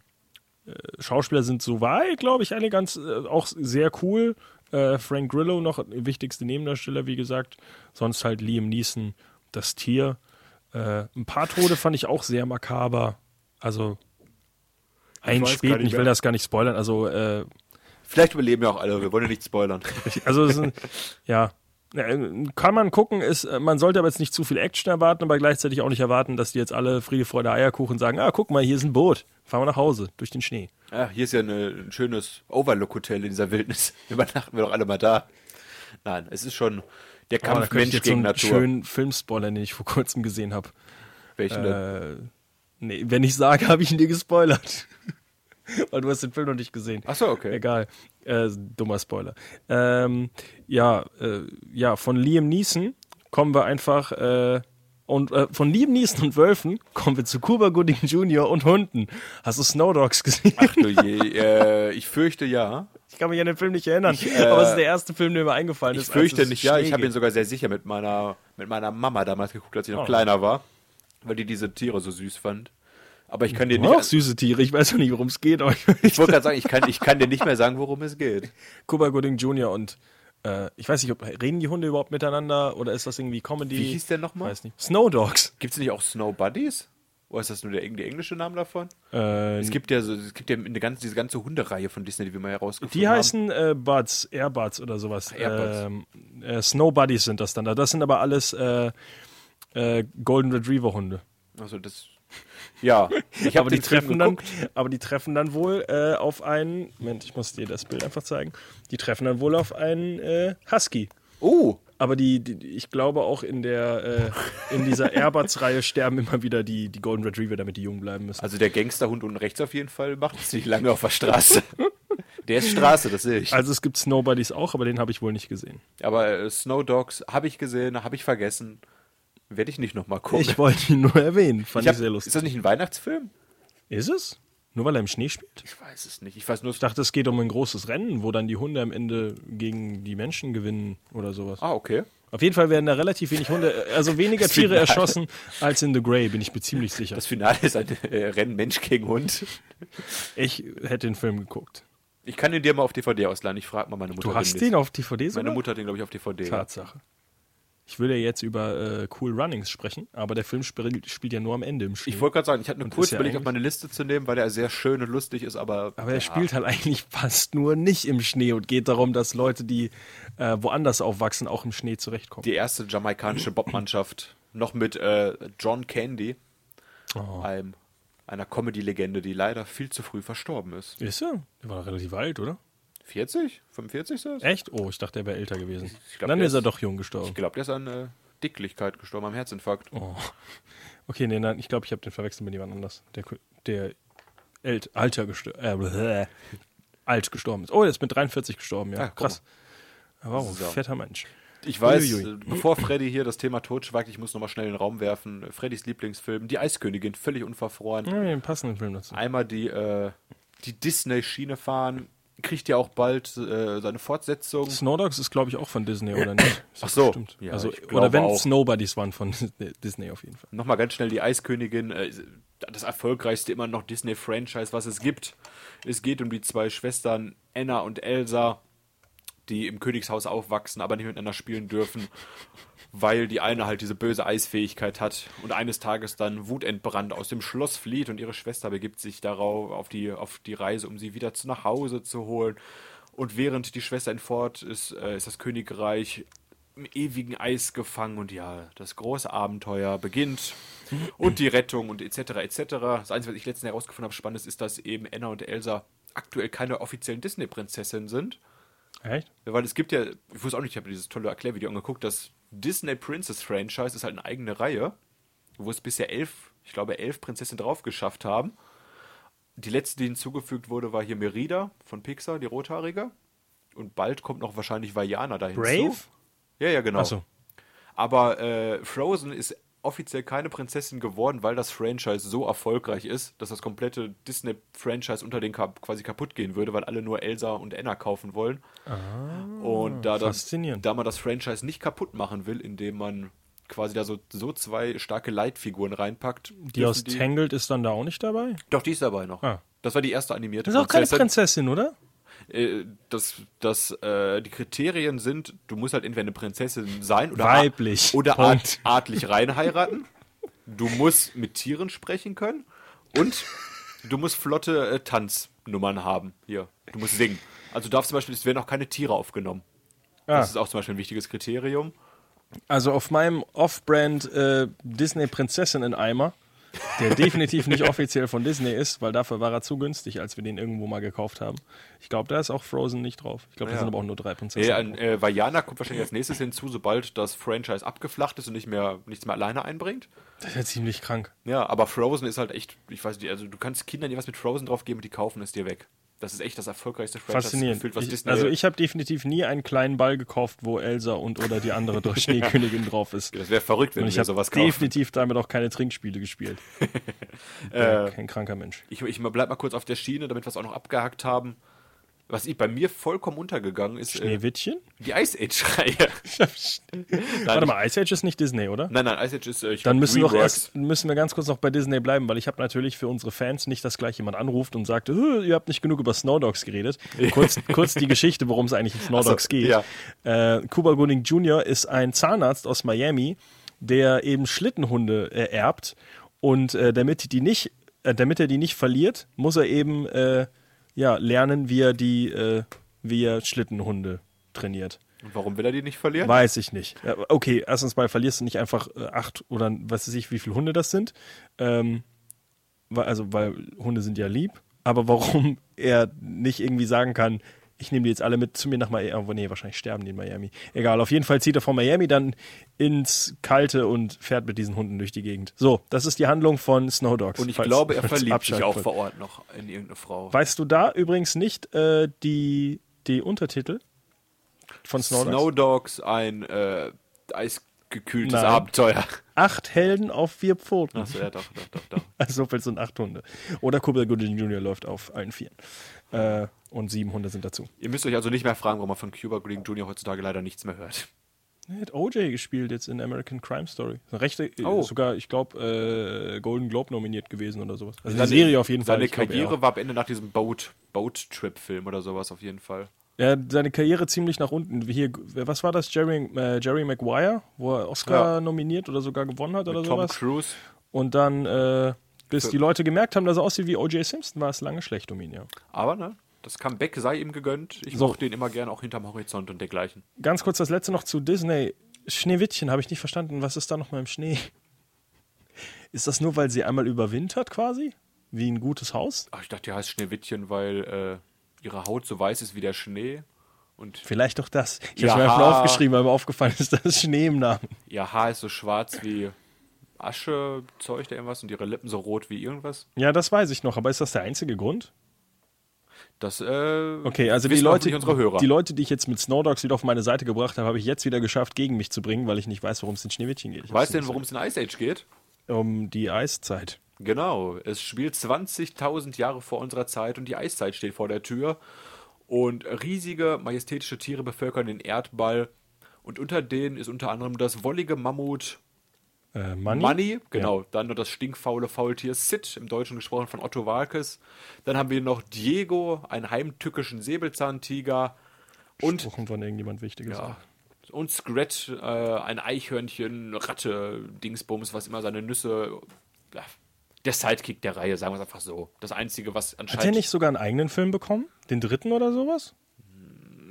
S4: äh, Schauspieler sind soweit, glaube ich, alle ganz äh, auch sehr cool. Äh, Frank Grillo noch wichtigste Nebendarsteller, wie gesagt. Sonst halt Liam Neeson, das Tier. Äh, ein paar Tode fand ich auch sehr makaber. Also
S5: gar
S4: späten, ich will das gar nicht spoilern. Also äh,
S5: Vielleicht überleben ja auch alle, wir wollen ja nicht spoilern. *laughs*
S4: also es sind, ja, kann man gucken, ist, äh, man sollte aber jetzt nicht zu viel Action erwarten, aber gleichzeitig auch nicht erwarten, dass die jetzt alle Friede, Freude, Eierkuchen sagen, ah, guck mal, hier ist ein Boot, fahren wir nach Hause, durch den Schnee.
S5: Ja, hier ist ja eine, ein schönes Overlook-Hotel in dieser Wildnis. *laughs* Übernachten wir doch alle mal da. Nein, es ist schon der
S4: Oh,
S5: Kampf
S4: ich
S5: Mensch
S4: jetzt so
S5: gegen
S4: einen
S5: Natur.
S4: schönen Filmspoiler, den ich vor kurzem gesehen habe.
S5: Welchen denn?
S4: Äh, nee, wenn ich sage, *laughs* habe ich ihn dir gespoilert. *laughs* Weil du hast den Film noch nicht gesehen.
S5: Ach so, okay.
S4: Egal. Äh, dummer Spoiler. Ähm, ja, äh, ja, von Liam Neeson kommen wir einfach äh, und äh, von Liam Neeson und Wölfen kommen wir zu Cuba Gooding Jr. und Hunden. Hast du Snow Dogs gesehen?
S5: Ach du je, *laughs* äh, ich fürchte ja.
S4: Ich kann mich an den Film nicht erinnern,
S5: Ich, äh,
S4: aber es ist der erste Film, der mir eingefallen
S5: Ich
S4: ist. als
S5: fürchte nicht, ja. Ich habe ihn sogar sehr sicher mit meiner, mit meiner Mama damals geguckt, als ich noch
S4: Oh.
S5: kleiner war. Weil die diese Tiere so süß fand. Aber ich kann dir
S4: Auch
S5: nicht.
S4: süße Tiere. Ich weiß noch nicht, worum es geht,
S5: Ich wollte gerade sagen, ich kann, ich kann dir nicht mehr sagen, worum es geht.
S4: Cuba Gooding Jr. und äh, ich weiß nicht, ob reden die Hunde überhaupt miteinander oder ist das irgendwie Comedy?
S5: Wie hieß der nochmal?
S4: Weiß nicht. Snow Dogs.
S5: Gibt es nicht auch Snow Buddies? Oder ist das nur der, der englische Name davon?
S4: Äh,
S5: Es gibt ja so, es gibt ja eine ganze, diese ganze Hundereihe von Disney, die wir mal herausgefunden
S4: die
S5: haben.
S4: heißen äh, Buds, Airbuds oder sowas.
S5: Airbuds.
S4: Ähm, äh, Snow Buddies sind das dann. da. Das sind aber alles äh, äh, Golden Retriever Hunde.
S5: Also das. Ja, ich habe
S4: Aber die treffen dann, aber die treffen dann wohl äh, auf einen. Moment, ich muss dir das Bild einfach zeigen. Die treffen dann wohl auf einen äh, Husky.
S5: Oh,
S4: Aber die, die, ich glaube auch in der äh, in dieser Airbuds-Reihe sterben immer wieder die, die Golden Retriever, damit die jung bleiben müssen.
S5: also der Gangsterhund unten rechts auf jeden Fall macht es nicht lange auf der Straße. *laughs* der ist Straße, das sehe ich.
S4: Also es gibt Snowbodies auch, aber den habe ich wohl nicht gesehen.
S5: Aber äh, Snow Dogs habe ich gesehen, habe ich vergessen. Werde ich nicht nochmal gucken.
S4: Ich wollte ihn nur erwähnen. Fand ich,
S5: hab-
S4: sehr
S5: Ist
S4: lustig.
S5: das nicht ein Weihnachtsfilm?
S4: Ist es? Nur weil er im Schnee spielt?
S5: Ich weiß es nicht. Ich weiß nur.
S4: Ich dachte, es geht um ein großes Rennen, wo dann die Hunde am Ende gegen die Menschen gewinnen oder sowas.
S5: ah, okay.
S4: Auf jeden Fall werden da relativ wenig Hunde, also weniger Tiere erschossen als in The Grey, bin ich mir ziemlich sicher.
S5: Das Finale ist ein äh, Rennen Mensch gegen Hund.
S4: Ich hätte den Film geguckt.
S5: Ich kann ihn dir mal auf DVD ausleihen. Ich frage mal meine Mutter.
S4: Du hast
S5: demnächst.
S4: den auf DVD sogar?
S5: Meine Mutter hat den, glaube ich, auf DVD.
S4: Tatsache. Ich würde ja jetzt über äh, Cool Runnings sprechen, aber der Film spielt, spielt ja nur am Ende im Schnee.
S5: Ich wollte gerade sagen, ich hatte nur
S4: Und
S5: kurz
S4: ja
S5: überlegt, auf meine Liste zu nehmen, weil er sehr schön und lustig ist, aber.
S4: aber er
S5: ja.
S4: spielt halt eigentlich fast nur nicht im Schnee und geht darum, dass Leute, die äh, woanders aufwachsen, auch im Schnee zurechtkommen.
S5: Die erste jamaikanische Bobmannschaft, noch mit äh, John Candy,
S4: Oh.
S5: einem, einer Comedy-Legende, die leider viel zu früh verstorben ist.
S4: Ist er? Der war relativ alt, oder?
S5: 40? 45 ist das?
S4: Echt? Oh, ich dachte, er wäre älter gewesen.
S5: Glaub,
S4: Dann ist er doch jung gestorben.
S5: Ich glaube, der ist an äh, Dicklichkeit gestorben, am Herzinfarkt.
S4: Oh. Okay, nee, nein, ich glaube, ich habe den verwechselt mit jemand anders. Der, der ält, alter gestorben, äh, alt gestorben ist. Oh, der ist mit 43 gestorben, ja.
S5: Ja, guck
S4: Krass. Ein
S5: So.
S4: fetter Mensch.
S5: Ich weiß,
S4: Uiuiui.
S5: äh, bevor Freddy hier das Thema totschweigt, ich muss nochmal schnell in den Raum werfen. Freddys Lieblingsfilm, Die Eiskönigin, völlig unverfroren.
S4: Ja, den passenden Film dazu.
S5: Einmal die, äh, die Disney-Schiene fahren, kriegt ja auch bald äh, seine Fortsetzung.
S4: Snow Dogs ist, glaube ich, auch von Disney, oder nicht? *clears throat*
S5: Ach so. Ja,
S4: also, oder wenn
S5: auch.
S4: Snowbodies waren von Disney auf jeden Fall.
S5: Nochmal ganz schnell die Eiskönigin, äh, das erfolgreichste immer noch Disney-Franchise, was es gibt. Es geht um die zwei Schwestern Anna und Elsa, die im Königshaus aufwachsen, aber nicht miteinander spielen dürfen, weil die eine halt diese böse Eisfähigkeit hat und eines Tages dann wutentbrannt aus dem Schloss flieht und ihre Schwester begibt sich darauf auf die, auf die Reise, um sie wieder zu nach Hause zu holen. Und während die Schwester entfort ist, äh, ist das Königreich im ewigen Eis gefangen und ja, das große Abenteuer beginnt und die Rettung und etc. etc. Das Einzige, was ich letztens herausgefunden habe, spannend ist, ist, dass eben Anna und Elsa aktuell keine offiziellen Disney-Prinzessinnen sind.
S4: Echt?
S5: Weil es gibt ja, ich wusste auch nicht, ich habe dieses tolle Erklärvideo angeguckt, das Disney Princess Franchise ist halt eine eigene Reihe, wo es bisher elf, ich glaube elf Prinzessinnen drauf geschafft haben. Die letzte, die hinzugefügt wurde, war hier Merida von Pixar, die rothaarige. Und bald kommt noch wahrscheinlich Vajana dahin.
S4: Brave?
S5: Ja, ja, genau.
S4: Achso.
S5: Aber äh, Frozen ist offiziell keine Prinzessin geworden, weil das Franchise so erfolgreich ist, dass das komplette Disney-Franchise unter den Kap quasi kaputt gehen würde, weil alle nur Elsa und Anna kaufen wollen. und da, das,
S4: Ah, faszinierend.
S5: da man das Franchise nicht kaputt machen will, indem man quasi da so, so zwei starke Leitfiguren reinpackt.
S4: Die aus
S5: dürfen
S4: Tangled ist dann da auch nicht dabei?
S5: Doch, die ist dabei noch.
S4: Ah.
S5: Das war die erste animierte
S4: Das ist auch keine
S5: Prinzessin.
S4: Prinzessin, oder?
S5: Äh, das, das, äh, die Kriterien sind, du musst halt entweder eine Prinzessin sein oder,
S4: Weiblich.
S5: oder art, artlich reinheiraten. Du musst mit Tieren sprechen können und du musst flotte äh, Tanznummern haben. Hier, du musst singen. Also du darfst zum Beispiel, es werden auch keine Tiere aufgenommen.
S4: Ah,
S5: Das ist auch zum Beispiel ein wichtiges Kriterium.
S4: also auf meinem Off-Brand äh, Disney Prinzessin in Eimer, der definitiv nicht offiziell von Disney ist, weil dafür war er zu günstig, als wir den irgendwo mal gekauft haben. Ich glaube, da ist auch Frozen nicht drauf. Ich glaube, da
S5: Ja.
S4: sind aber auch nur drei Prinzessinnen.
S5: Ja, ein, äh, Vajana kommt wahrscheinlich als nächstes hinzu, sobald das Franchise abgeflacht ist und nicht mehr nichts mehr alleine einbringt.
S4: Das ist ja ziemlich krank.
S5: Ja, aber Frozen ist halt echt, ich weiß nicht, also du kannst Kindern dir was mit Frozen drauf geben und die kaufen es dir weg. Das ist echt das erfolgreichste Franchise
S4: Faszinierend.
S5: gefühlt, was
S4: Ich,
S5: Disney.
S4: also ich habe definitiv nie einen kleinen Ball gekauft, wo Elsa und oder die andere *laughs* doch Schneekönigin drauf ist.
S5: das wäre verrückt, wenn
S4: Und ich
S5: sowas kaufst.
S4: definitiv damit auch keine Trinkspiele gespielt. *laughs*
S5: Äh,
S4: Kein kranker Mensch.
S5: Ich, ich bleib mal kurz auf der Schiene, damit wir es auch noch abgehakt haben. Was ich, bei mir vollkommen untergegangen ist, äh,
S4: Schneewittchen?
S5: die Ice Age-Reihe. *laughs*
S4: Warte mal, Ice Age ist nicht Disney, oder?
S5: Nein, nein, Ice Age ist, äh,
S4: Dann müssen
S5: Dreamworks.
S4: erst, müssen wir ganz kurz noch bei Disney bleiben, weil ich habe natürlich für unsere Fans nicht, dass gleich jemand anruft und sagt, "Hö, ihr habt nicht genug über Snow Dogs geredet. Kurz, kurz die Geschichte, worum es eigentlich in *laughs* Snow
S5: Ach so,
S4: Dogs geht.
S5: ja.
S4: Äh, Cuba Gooding Jr. ist ein Zahnarzt aus Miami, der eben Schlittenhunde äh, erbt und äh, damit die nicht, äh, damit er die nicht verliert, muss er eben äh, ja, lernen, wie er die, äh, wie er Schlittenhunde trainiert.
S5: Und warum will er die nicht verlieren?
S4: Weiß ich nicht. Okay, erstens mal verlierst du nicht einfach äh, acht oder was weiß ich, wie viele Hunde das sind. Ähm, also, weil Hunde sind ja lieb. Aber warum *laughs* er nicht irgendwie sagen kann, ich nehme die jetzt alle mit zu mir nach Miami. Oh, nee, wahrscheinlich sterben die in Miami. Egal, auf jeden Fall zieht er von Miami dann ins Kalte und fährt mit diesen Hunden durch die Gegend. So, das ist die Handlung von Snow Dogs.
S5: Und ich
S4: falls-
S5: glaube, er verliebt sich auch vor Ort noch in irgendeine Frau.
S4: Weißt du da übrigens nicht äh, die, die Untertitel von Snow Dogs?
S5: Snow Dogs, ein äh, eisgekühltes
S4: Nein.
S5: Abenteuer.
S4: Acht Helden auf vier Pfoten.
S5: Achso, ja, doch, doch, doch, doch. *laughs*
S4: Also so viel sind acht Hunde. Oder Cuba Gooding Jr. läuft auf allen Vieren. Äh, und sieben Hunde sind dazu.
S5: Ihr müsst euch also nicht mehr fragen, warum man von Cuba Gooding Jr. heutzutage leider nichts mehr hört.
S4: Er hat OJ gespielt jetzt in American Crime Story. Rechte,
S5: Oh.
S4: sogar, ich glaube, äh, Golden Globe nominiert gewesen oder sowas. Also
S5: Seine-
S4: Serie auf jeden Fall.
S5: Seine
S4: glaub, er
S5: Karriere
S4: auch.
S5: war am Ende nach diesem Boat, Boat Trip Film oder sowas auf jeden Fall.
S4: Hat seine Karriere ziemlich nach unten. Hier, was war das? Jerry, äh, Jerry Maguire, wo er Oscar
S5: Ja.
S4: nominiert oder sogar gewonnen hat oder
S5: Mit Tom
S4: sowas.
S5: Cruise.
S4: Und dann, äh, bis die Leute gemerkt haben, dass er aussieht wie O.J. Simpson, war es lange schlecht um ihn, ja.
S5: Aber ne, das Comeback sei ihm gegönnt. Ich
S4: So.
S5: mochte ihn immer gern auch hinterm Horizont und dergleichen.
S4: Ganz kurz das letzte noch zu Disney. Schneewittchen habe ich nicht verstanden. Was ist da noch mal im Schnee? *laughs* Ist das nur, weil sie einmal überwintert quasi? Wie ein gutes Haus?
S5: Ach, ich dachte, die heißt Schneewittchen, weil äh, ihre Haut so weiß ist wie der Schnee und
S4: Vielleicht doch das. Ich
S5: Ja.
S4: habe mir einfach aufgeschrieben, weil mir aufgefallen ist, *laughs* dass es Schnee im Namen.
S5: ihr Haar ist so schwarz wie Asche, Zeug da irgendwas und ihre Lippen so rot wie irgendwas.
S4: Ja, das weiß ich noch, aber ist das der einzige Grund?
S5: Das, äh,
S4: Okay, also die Leute,
S5: hoffentlich unsere Hörer.
S4: die Leute, die ich jetzt mit Snowdogs wieder auf meine Seite gebracht habe, habe ich jetzt wieder geschafft, gegen mich zu bringen, weil ich nicht weiß, worum es in Schneewittchen geht. Ich
S5: weißt du denn, worum es in Ice Age geht?
S4: Um die Eiszeit.
S5: Genau, es spielt 20.000 Jahre vor unserer Zeit und die Eiszeit steht vor der Tür. Und riesige, majestätische Tiere bevölkern den Erdball. Und unter denen ist unter anderem das wollige Mammut
S4: Äh, Money?
S5: Money, genau. Dann noch das stinkfaule Faultier Sid, im Deutschen gesprochen von Otto Walkes. Dann haben wir noch Diego, einen heimtückischen Säbelzahntiger. Und,
S4: Gesprochen von irgendjemand Wichtiges.
S5: ja, und Scrat, äh, ein Eichhörnchen, Ratte, Dingsbums, was immer seine Nüsse. Ja, der Sidekick der Reihe, sagen wir es einfach so. Das Einzige, was
S4: Hat
S5: anscheinend.
S4: er nicht sogar einen eigenen Film bekommen? Den dritten oder sowas?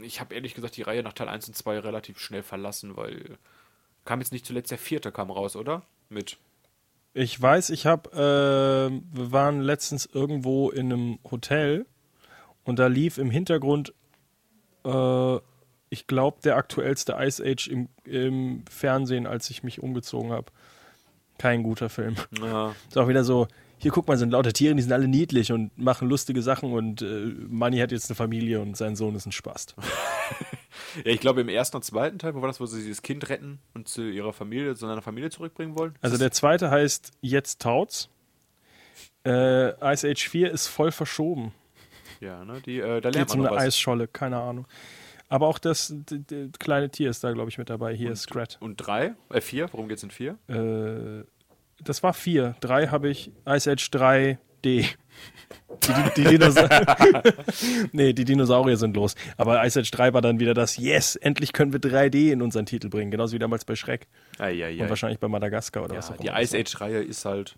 S5: Ich habe ehrlich gesagt die Reihe nach Teil 1 und 2 relativ schnell verlassen, weil. Kam jetzt nicht zuletzt der vierte, kam raus, oder? Mit.
S4: Ich weiß, ich habe, äh, wir waren letztens irgendwo in einem Hotel und da lief im Hintergrund, äh, ich glaube, der aktuellste Ice Age im, im Fernsehen, als ich mich umgezogen habe. Kein guter Film.
S5: Ja, *laughs*
S4: Ist auch wieder so, hier guck mal, sind lauter Tiere, die sind alle niedlich und machen lustige Sachen und äh, Manny hat jetzt eine Familie und sein Sohn ist ein Spast. *laughs*
S5: Ja, ich glaube im ersten und zweiten Teil, wo war das, wo sie dieses Kind retten und zu ihrer Familie, zu seiner Familie zurückbringen wollen?
S4: Also der zweite heißt Jetzt taut's. Äh, Ice Age 4 ist voll verschoben.
S5: ja, ne, die, äh, da
S4: Geht
S5: lernt
S4: um
S5: man
S4: eine
S5: noch was.
S4: Eisscholle, keine Ahnung. Aber auch das d- d- kleine Tier ist da, glaube ich, mit dabei. Hier ist Scrat.
S5: Und drei? Äh, vier? Worum geht's in vier?
S4: Äh, das war vier. Drei habe ich Ice Age 3D. Die, die, die, *laughs* nee, die Dinosaurier sind los. Aber Ice Age 3 war dann wieder das Yes, endlich können wir 3D in unseren Titel bringen. Genauso wie damals bei.
S5: Eieiei.
S4: Und wahrscheinlich bei Madagaskar oder was
S5: ja,
S4: auch
S5: die
S4: immer.
S5: Ice Age-Reihe ist halt.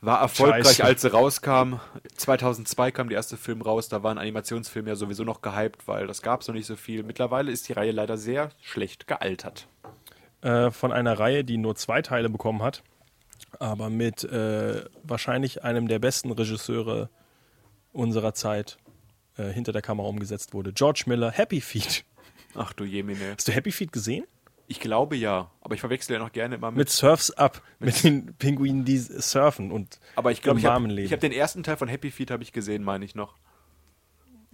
S5: War erfolgreich,
S4: Scheiße.
S5: als sie rauskam. 2002 kam der erste Film raus. Da war ein Animationsfilm ja sowieso noch gehypt, weil das gab es noch nicht so viel. Mittlerweile ist die Reihe leider sehr schlecht gealtert.
S4: äh, von einer Reihe, die nur zwei Teile bekommen hat, aber mit äh, wahrscheinlich einem der besten Regisseure unserer Zeit äh, hinter der Kamera umgesetzt wurde. George Miller, Happy Feet.
S5: Ach du Jemine.
S4: Hast du Happy Feet gesehen?
S5: Ich glaube ja, aber ich verwechsle ja noch gerne immer mit.
S4: Mit Surfs Up, mit den Pinguinen, die surfen und
S5: aber ich glaube,
S4: im
S5: ich habe
S4: warmen Leben.
S5: hab den ersten Teil von Happy Feet habe ich gesehen, meine ich noch.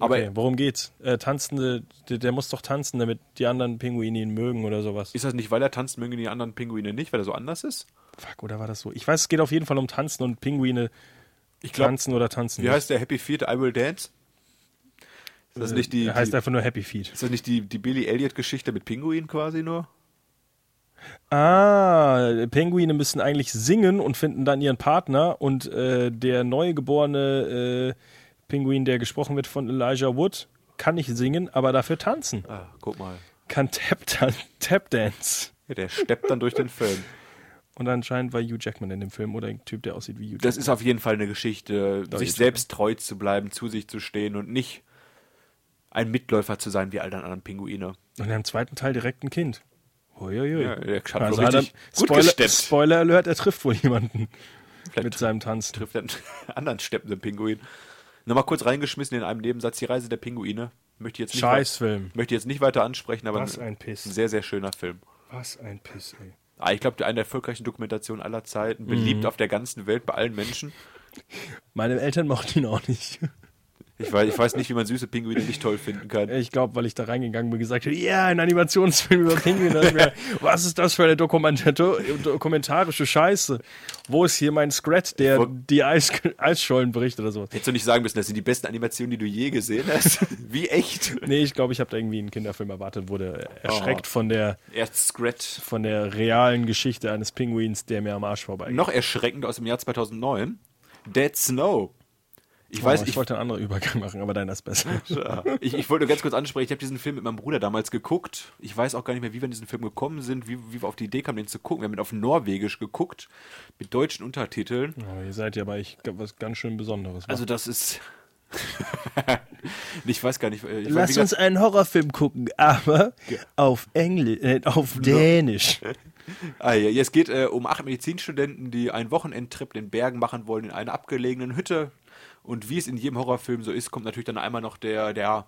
S5: Aber
S4: okay, worum geht's? Äh, tanzende, der, der muss doch tanzen, damit die anderen Pinguine ihn mögen oder sowas.
S5: ist das nicht, weil er tanzt, mögen die anderen Pinguine nicht, weil er so anders ist?
S4: Fuck, oder war das so? Ich weiß, es geht auf jeden Fall um Tanzen und Pinguine
S5: Ich glaube,
S4: tanzen oder tanzen.
S5: wie
S4: nicht.
S5: heißt der Happy Feet I Will Dance? Ist das nicht die,
S4: Er heißt
S5: die,
S4: einfach nur Happy Feet.
S5: ist das nicht die, die Billy Elliot-Geschichte mit Pinguin quasi nur?
S4: Ah, Pinguine müssen eigentlich singen und finden dann ihren Partner und äh, der neugeborene äh, Pinguin, der gesprochen wird von Elijah Wood, kann nicht singen, aber dafür tanzen.
S5: Ah, guck mal.
S4: Kann Tap, Tap Dance.
S5: Ja, der steppt dann durch den Film.
S4: Und anscheinend war Hugh Jackman in dem Film oder ein Typ, der aussieht wie Hugh Jackman.
S5: Das ist auf jeden Fall eine Geschichte, sich
S4: jetzt
S5: selbst treu zu bleiben, zu sich zu stehen und nicht ein Mitläufer zu sein wie all deine anderen Pinguine.
S4: Und im zweiten Teil direkt ein Kind. Huiuiui.
S5: Ja, der hat
S4: also
S5: wohl
S4: hat er,
S5: gut
S4: Spoiler,
S5: gesteppt.
S4: Spoiler Alert, er trifft wohl jemanden
S5: Vielleicht
S4: mit seinem Tanzen.
S5: trifft er einen *laughs* anderen steppenden Pinguin. Nochmal kurz reingeschmissen in einem Nebensatz, die Reise der Pinguine. Möchte jetzt nicht,
S4: Scheißfilm.
S5: möchte ich jetzt nicht weiter ansprechen, aber
S4: Was ein Piss.
S5: ein sehr, sehr schöner Film.
S4: Was ein Piss, ey.
S5: Ah, ich glaube, eine der erfolgreichen Dokumentationen aller Zeiten,
S4: Mhm.
S5: beliebt auf der ganzen Welt bei allen Menschen.
S4: Meine Eltern mochten ihn auch nicht.
S5: Ich weiß, ich weiß nicht, wie man süße Pinguine nicht toll finden kann.
S4: Ich glaube, weil ich da reingegangen bin und gesagt habe, ja, ein Animationsfilm über Pinguine. mir, Was ist das für eine dokumentarische Scheiße? Wo ist hier mein Scrat, der die Eis Eisschollen bricht oder so?
S5: Hättest du nicht sagen müssen, das sind die besten Animationen, die du je gesehen hast? *laughs* Wie echt?
S4: Nee, ich glaube, ich habe da irgendwie einen Kinderfilm erwartet, wurde erschreckt
S5: Oh.
S4: von der
S5: Erst Scrat.
S4: von der realen Geschichte eines Pinguins, der mir am Arsch vorbeigeht.
S5: Noch erschreckend aus dem Jahr 2009. Dead Snow. Ich weiß,
S4: oh, ich,
S5: ich,
S4: wollte einen anderen Übergang machen, aber deiner ist besser. *laughs*
S5: Ja. Ich, ich wollte nur ganz kurz ansprechen, ich habe diesen Film mit meinem Bruder damals geguckt. Ich weiß auch gar nicht mehr, wie wir in diesen Film gekommen sind, wie, wie wir auf die Idee kamen, den zu gucken. Wir haben ihn auf Norwegisch geguckt, mit deutschen Untertiteln.
S4: Oh, ihr seid ja aber ich, was ganz schön Besonderes.
S5: Also das ist... *laughs* ich weiß gar nicht. Ich
S4: Lass
S5: weiß,
S4: uns einen Horrorfilm gucken, aber auf Englisch, äh, auf Dänisch. *laughs*
S5: Ah, ja, es geht äh, um acht Medizinstudenten, die einen Wochenendtrip in den Bergen machen wollen, in einer abgelegenen Hütte. Und wie es in jedem Horrorfilm so ist, kommt natürlich dann einmal noch der, der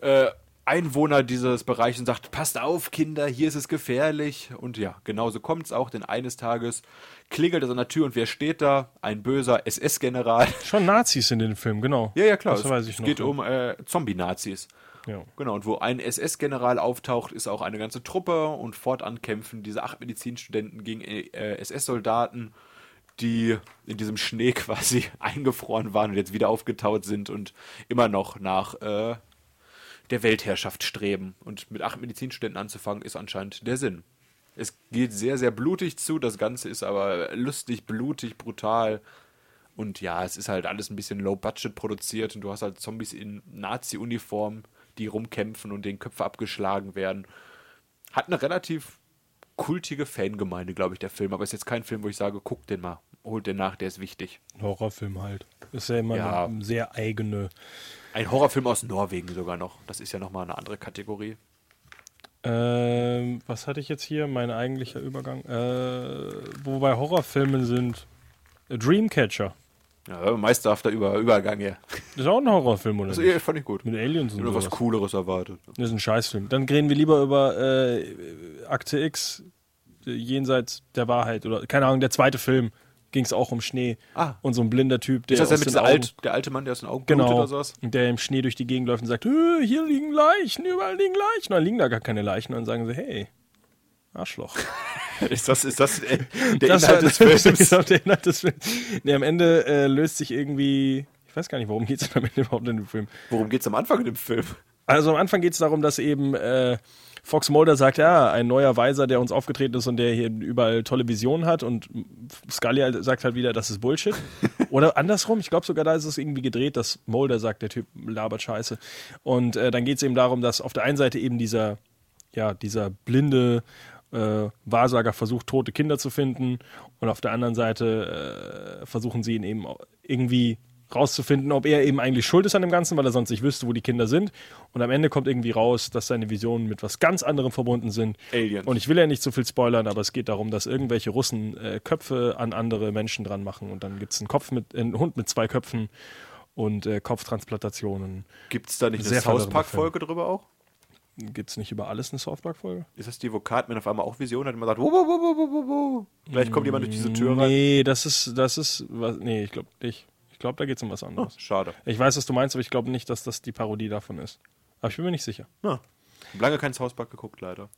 S5: äh, Einwohner dieses Bereichs und sagt, passt auf, Kinder, hier ist es gefährlich. Und ja, genauso kommt es auch, denn eines Tages klingelt es an der Tür und wer steht da? Ein böser SS-General.
S4: Schon Nazis in den Film, genau.
S5: Ja, ja, klar.
S4: Das
S5: es,
S4: weiß ich
S5: es
S4: noch.
S5: geht um äh, Zombie-Nazis.
S4: Ja.
S5: Genau, und wo ein SS-General auftaucht, ist auch eine ganze Truppe und fortan kämpfen diese acht Medizinstudenten gegen äh, SS-Soldaten, die in diesem Schnee *laughs* quasi eingefroren waren und jetzt wieder aufgetaut sind und immer noch nach äh, der Weltherrschaft streben. Und mit acht Medizinstudenten anzufangen, ist anscheinend der Sinn. Es geht sehr, sehr blutig zu, das Ganze ist aber lustig, blutig, brutal. Und ja, es ist halt alles ein bisschen low-budget produziert und du hast halt Zombies in Nazi-Uniform, die rumkämpfen und denen Köpfe abgeschlagen werden. Hat eine relativ kultige Fangemeinde, glaube ich, der Film. Aber ist jetzt kein Film, wo ich sage, guck den mal, holt den nach, der ist wichtig.
S4: Horrorfilm halt. Ist ja immer
S5: Ja.
S4: eine sehr eigene.
S5: Ein Horrorfilm aus Norwegen sogar noch. Das ist ja nochmal eine andere Kategorie.
S4: Ähm, was hatte ich jetzt hier? Mein eigentlicher Übergang. Äh, wo bei Horrorfilmen sind. Dreamcatcher.
S5: Ja, meisterhafter Über Übergang hier.
S4: Das ist auch ein Horrorfim, oder
S5: Also,
S4: nicht?
S5: ja, fand ich gut.
S4: Mit Aliens und
S5: Nur was. Cooleres erwartet.
S4: Das ist ein Scheißfilm. Dann reden wir lieber über äh, Akte X, äh, jenseits der Wahrheit. Oder, keine Ahnung, der zweite Film ging es auch um Schnee.
S5: Ah.
S4: Und so ein blinder Typ, der
S5: Ist das
S4: aus
S5: mit dieser
S4: Augen,
S5: alt, der alte Mann, der aus den Augen
S4: Genau.
S5: oder sowas?
S4: Und der im Schnee durch die Gegend läuft und sagt, "Äh, hier liegen Leichen, überall liegen Leichen. Dann liegen da gar keine Leichen. Und dann sagen sie, hey, Arschloch. *laughs*
S5: Ist das, ist das äh, der
S4: Das
S5: Inhalt des Films? *laughs*
S4: Genau, der Inhalt des Films. Nee, am Ende äh, löst sich irgendwie, ich weiß gar nicht, worum geht es am Ende überhaupt in dem Film.
S5: Worum geht's am Anfang in dem Film?
S4: Also am Anfang geht es darum, dass eben äh, Fox Mulder sagt, ja, ein neuer Weiser, der uns aufgetreten ist und der hier überall tolle Visionen hat und Scully halt sagt halt wieder, das ist Bullshit. *laughs* Oder andersrum, ich glaube sogar da ist es irgendwie gedreht, dass Mulder sagt, der Typ labert Scheiße. Und äh, dann geht es eben darum, dass auf der einen Seite eben dieser, ja, dieser blinde äh, Wahrsager versucht, tote Kinder zu finden und auf der anderen Seite äh, versuchen sie ihn eben irgendwie rauszufinden, ob er eben eigentlich schuld ist an dem Ganzen, weil er sonst nicht wüsste, wo die Kinder sind. Und am Ende kommt irgendwie raus, dass seine Visionen mit was ganz anderem verbunden sind.
S5: Aliens.
S4: Und ich will ja nicht zu viel spoilern, aber es geht darum, dass irgendwelche Russen äh, Köpfe an andere Menschen dran machen und dann gibt es einen Kopf mit, einen Hund mit zwei Köpfen und äh, Kopftransplantationen.
S5: Gibt's da nicht eine
S4: Sehr
S5: South
S4: verwirrender
S5: Park-Folge drüber auch?
S4: Gibt es nicht über alles eine South Park-Folge?
S5: Ist das die, wo Cartman auf einmal auch Visionen hat und man sagt, wo, wo, wo, wo, wo, wo, wo. Gleich kommt jemand durch diese Tür rein.
S4: Nee, das ist, das ist, was, nee, ich glaube nicht. Ich glaube, da geht es um was anderes.
S5: Schade.
S4: Ich weiß, was du meinst, aber ich glaube nicht, dass das die Parodie davon ist. Aber ich bin mir nicht sicher.
S5: Ja. Lange kein Park geguckt, leider.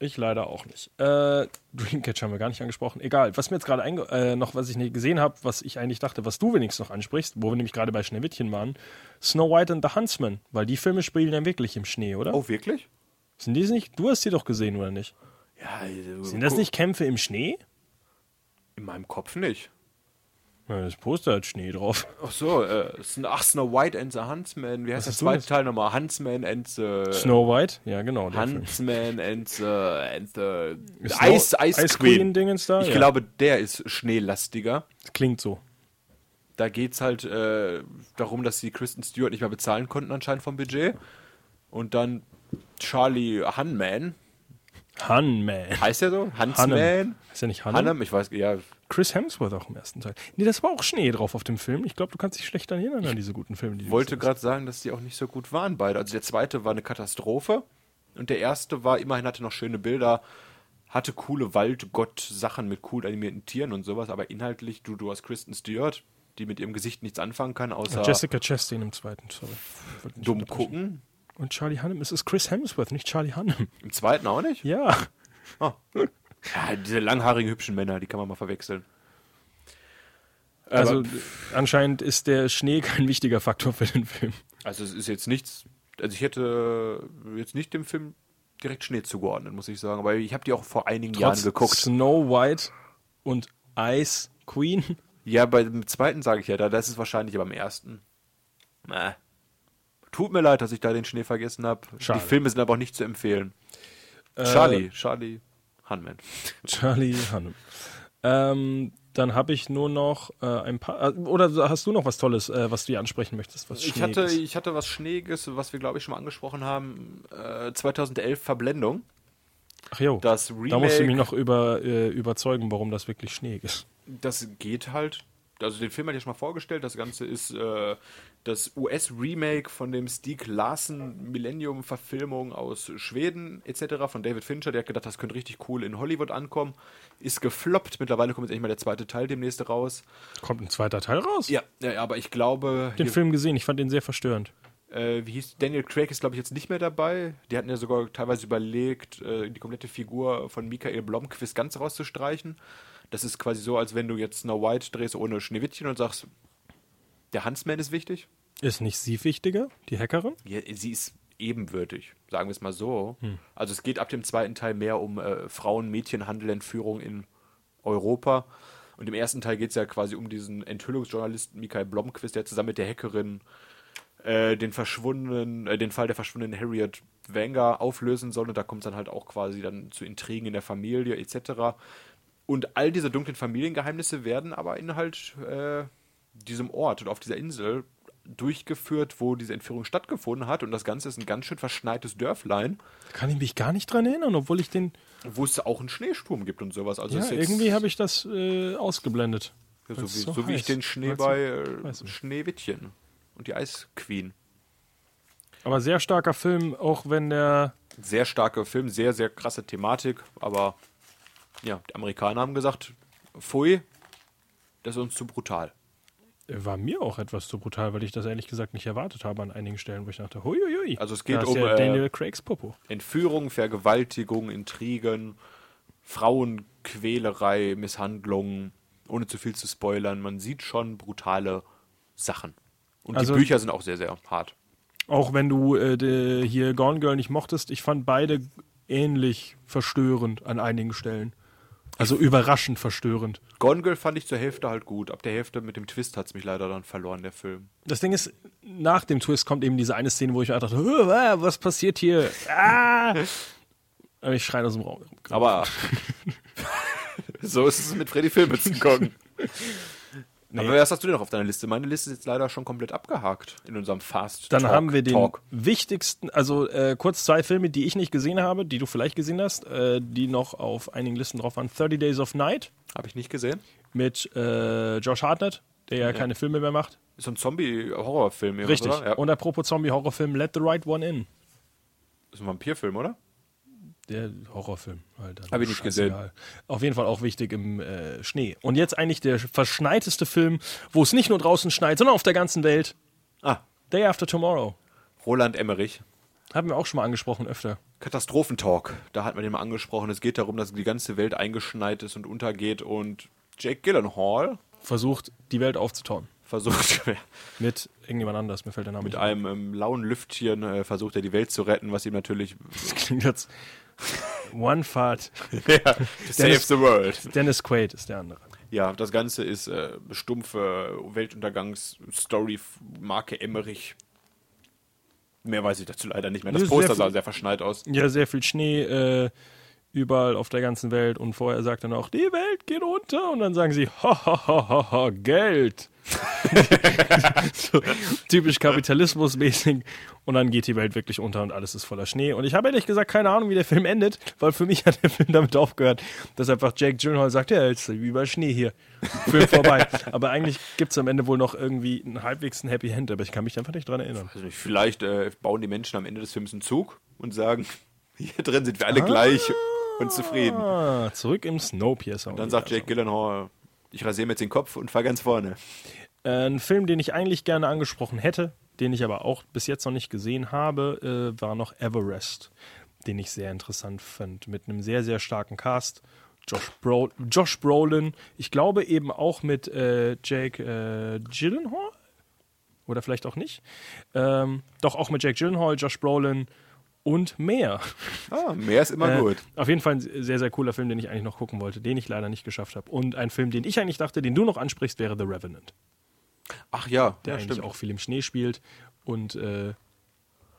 S4: Ich leider auch nicht. Äh, Dreamcatcher haben wir gar nicht angesprochen. Egal. Was mir jetzt gerade äh, noch, was ich nicht gesehen habe, was ich eigentlich dachte, was du wenigstens noch ansprichst, wo wir nämlich gerade bei Schneewittchen waren, Snow White and the Huntsman, weil die Filme spielen ja wirklich im Schnee, oder?
S5: Oh, wirklich?
S4: Sind die nicht? Du hast die doch gesehen, oder nicht?
S5: Ja,
S4: Sind das nicht Kämpfe im Schnee?
S5: In meinem Kopf nicht.
S4: Ja, das Poster hat Schnee drauf.
S5: Ach so, äh, ach, Snow White and the Huntsman. Wie heißt der zweite? Teil nochmal? Huntsman and the...
S4: Snow White? Ja, genau. der.
S5: Huntsman and the, and the
S4: Ist
S5: Ice,
S4: Snow-
S5: Ice,
S4: Ice
S5: Queen.
S4: Queen Dingens da?
S5: Ich
S4: Ja.
S5: glaube, der ist schneelastiger.
S4: Das klingt so.
S5: Da geht es halt äh, darum, dass sie Kristen Stewart nicht mehr bezahlen konnten anscheinend vom Budget. Und dann Charlie Hunman,
S4: Hunman.
S5: heißt der so? Huntsman?
S4: Ist ja nicht Hannem?
S5: Hannem, ich weiß, ja.
S4: Chris Hemsworth auch im ersten Teil. Nee, das war auch Schnee drauf auf dem Film. Ich glaube, du kannst dich schlecht daran erinnern an diese guten Filme. Die
S5: Ich wollte gerade sagen, dass die auch nicht so gut waren, beide. Also der zweite war eine Katastrophe. Und der erste war, immerhin hatte noch schöne Bilder, hatte coole Waldgott-Sachen mit cool animierten Tieren und sowas, aber inhaltlich, du, du hast Kristen Stewart, die mit ihrem Gesicht nichts anfangen kann, außer
S4: hast. Jessica Chastain im zweiten, sorry.
S5: Dumm gucken.
S4: Und Charlie Hunnam. Es ist Chris Hemsworth, nicht Charlie Hunnam.
S5: Im zweiten auch nicht?
S4: Ja.
S5: Ja, diese langhaarigen, hübschen Männer, die kann man mal verwechseln.
S4: Also
S5: Aber-
S4: anscheinend ist der Schnee kein wichtiger Faktor für den Film.
S5: Also es ist jetzt nichts, also ich hätte jetzt nicht dem Film direkt Schnee zugeordnet, muss ich sagen, weil ich habe die auch vor einigen Jahren
S4: Trotz
S5: geguckt.
S4: Snow White und Ice Queen.
S5: Ja, beim zweiten sage ich ja, da das ist wahrscheinlich beim ersten. Äh. Tut mir leid, dass ich da den Schnee vergessen habe. Die. Filme sind aber auch nicht zu empfehlen. Charlie, Charlie Hunman.
S4: Charlie Hannem. Ähm, dann habe ich nur noch äh, ein paar. Äh, oder hast du noch was Tolles, äh, was du hier ansprechen möchtest? Was
S5: Ich hatte, ich hatte was Schneeiges, was wir glaube ich schon mal angesprochen haben. Äh, 2011 Verblendung.
S4: Ach jo,
S5: Das
S4: da musst du mich
S5: Remake-
S4: noch über, äh, überzeugen, warum das wirklich schneeig ist.
S5: Das geht halt. Also den Film hatte ich schon mal vorgestellt. Das Ganze ist äh, das US-Remake von dem Stieg Larsen Millennium-Verfilmung aus Schweden etc. von David Fincher. Der hat gedacht, das könnte richtig cool in Hollywood ankommen. Ist gefloppt. Mittlerweile kommt jetzt endlich mal der zweite Teil demnächst raus.
S4: Kommt ein zweiter Teil raus?
S5: Ja, ja ja, aber ich glaube,
S4: Den Film gesehen, ich fand den sehr verstörend.
S5: äh, wie hieß Daniel Craig ist glaube ich jetzt nicht mehr dabei. Die hatten ja sogar teilweise überlegt, äh, die komplette Figur von Michael Blomqvist ganz rauszustreichen. Das ist quasi so, als wenn du jetzt Snow White drehst ohne Schneewittchen und sagst, der Huntsman ist wichtig.
S4: Ist nicht sie wichtiger, die Hackerin?
S5: Ja, sie ist ebenwürdig, sagen wir es mal so.
S4: Hm.
S5: Also es geht ab dem zweiten Teil mehr um äh, Frauen, Mädchenhandel, Entführung in Europa. Und im ersten Teil geht es ja quasi um diesen Enthüllungsjournalisten Michael Blomqvist, der zusammen mit der Hackerin äh, den verschwundenen, äh, den Fall der verschwundenen Harriet Wenger auflösen soll. Und da kommt es dann halt auch quasi dann zu Intrigen in der Familie etc. Und all diese dunklen Familiengeheimnisse werden aber in halt äh, diesem Ort und auf dieser Insel durchgeführt, wo diese Entführung stattgefunden hat. Und das Ganze ist ein ganz schön verschneites Dörflein,
S4: Da kann ich mich gar nicht dran erinnern, obwohl ich den.
S5: wo es auch einen Schneesturm gibt und sowas. Also
S4: Ja, irgendwie habe ich das äh, ausgeblendet.
S5: ja, so, wie,
S4: so
S5: so wie ich den Schnee
S4: weil's
S5: bei äh. Schneewittchen und die Eisqueen.
S4: Aber sehr starker Film, auch wenn der.
S5: Sehr starker Film, sehr, sehr krasse Thematik, aber ja, die Amerikaner haben gesagt, pfui, das ist uns zu brutal.
S4: War mir auch etwas zu brutal, weil ich das ehrlich gesagt nicht erwartet habe an einigen Stellen, wo ich dachte, huiuiui.
S5: Also es geht um,
S4: ja
S5: äh,
S4: Daniel Craigs Popo.
S5: Entführung, Vergewaltigung, Intrigen, Frauenquälerei, Misshandlung, ohne zu viel zu spoilern. Man sieht schon brutale Sachen. Und
S4: Also-
S5: die Bücher sind auch sehr, sehr hart.
S4: Auch wenn du äh, hier Gone Girl nicht mochtest, ich fand beide ähnlich verstörend an einigen Stellen. Also überraschend verstörend.
S5: Gone Girl fand ich zur Hälfte halt gut. Ab der Hälfte mit dem Twist hat es mich leider dann verloren, der Film.
S4: Das Ding ist, nach dem Twist kommt eben diese eine Szene, wo ich einfach dachte, "Huh, ah, was passiert hier? Ah! *laughs* Ich schreie aus dem Raum.
S5: Aber *laughs* so ist es mit Freddy Filmwitzen *laughs* gucken. Aber was hast du denn noch auf deiner Liste? Meine Liste ist jetzt leider schon komplett abgehakt in unserem Fast
S4: Dann
S5: Talk
S4: haben wir den
S5: Talk.
S4: wichtigsten, also äh, kurz zwei Filme, die ich nicht gesehen habe, die du vielleicht gesehen hast, äh, die noch auf einigen Listen drauf waren. 30 Days of Night
S5: Habe ich nicht gesehen.
S4: mit äh, Josh Hartnett, der ja, keine Filme mehr macht.
S5: Ist so ein Zombie-Horrorfilm.
S4: Richtig.
S5: Oder? Ja.
S4: Und apropos Zombie-Horrorfilm, Let the Right One In.
S5: ist ein Vampirfilm, oder?
S4: Der Horrorfilm, Alter.
S5: Hab ich nicht
S4: Scheißegal. Auf jeden Fall auch wichtig im äh, Schnee. Und jetzt eigentlich der verschneiteste Film, wo es nicht nur draußen schneit, sondern auf der ganzen Welt.
S5: Ah,
S4: Day After Tomorrow.
S5: Roland Emmerich.
S4: Haben wir auch schon mal angesprochen öfter.
S5: Katastrophentalk. Da hat man den mal angesprochen. Es geht darum, dass die ganze Welt eingeschneit ist und untergeht und Jake Gyllenhaal
S4: Versucht, die Welt aufzutauen.
S5: versucht *laughs*
S4: Mit irgendjemand anders, mir fällt der Name
S5: mit
S4: nicht ein.
S5: einem ähm, lauen Lüftchen äh, versucht er die Welt zu retten, was ihm natürlich
S4: Das klingt jetzt. *laughs* One Fart.
S5: to save the world.
S4: Dennis Quaid ist der andere.
S5: Ja, das Ganze ist äh, stumpfe Weltuntergangsstory Marke Emmerich. Mehr weiß ich dazu leider nicht mehr. Das
S4: Ja,
S5: Poster sah
S4: viel-
S5: sehr verschneit aus.
S4: Ja, sehr viel Schnee äh, überall auf der ganzen Welt. Und vorher sagt er noch, die Welt geht unter. Und dann sagen sie, ha, ha, ha, ha, ha Geld. *laughs* so, typisch kapitalismusmäßig. Und dann geht die Welt wirklich unter und alles ist voller Schnee. Und ich habe ehrlich gesagt keine Ahnung, wie der Film endet, weil für mich hat der Film damit aufgehört, dass einfach Jake Gyllenhaal sagt, ja, jetzt ist überall Schnee hier. Film vorbei. Aber eigentlich gibt es am Ende wohl noch irgendwie ein halbwegs ein Happy End, aber ich kann mich einfach nicht dran erinnern.
S5: Also vielleicht äh, bauen die Menschen am Ende des Films einen Zug und sagen, *laughs* hier drin sind wir alle gleich und zufrieden.
S4: Ah, zurück im Snowpiercer.
S5: Dann sagt Jake Gyllenhaal, ich rasiere mir jetzt den Kopf und fahr ganz vorne.
S4: Äh, ein Film, den ich eigentlich gerne angesprochen hätte, den ich aber auch bis jetzt noch nicht gesehen habe, äh, war noch Everest, den ich sehr interessant fand. Mit einem sehr, sehr starken Cast. Josh, Bro Josh Brolin, ich glaube eben auch mit äh, Jake äh, Gyllenhaal. Oder vielleicht auch nicht. Ähm, doch auch mit Jake Gyllenhaal, Josh Brolin und mehr.
S5: Ah, mehr ist immer
S4: Äh,
S5: gut.
S4: Auf jeden Fall ein sehr, sehr cooler Film, den ich eigentlich noch gucken wollte, den ich leider nicht geschafft habe. Und ein Film, den ich eigentlich dachte, den du noch ansprichst, wäre The Revenant,
S5: Ach ja,
S4: der
S5: ja,
S4: eigentlich
S5: stimmt.
S4: auch viel im Schnee spielt und äh,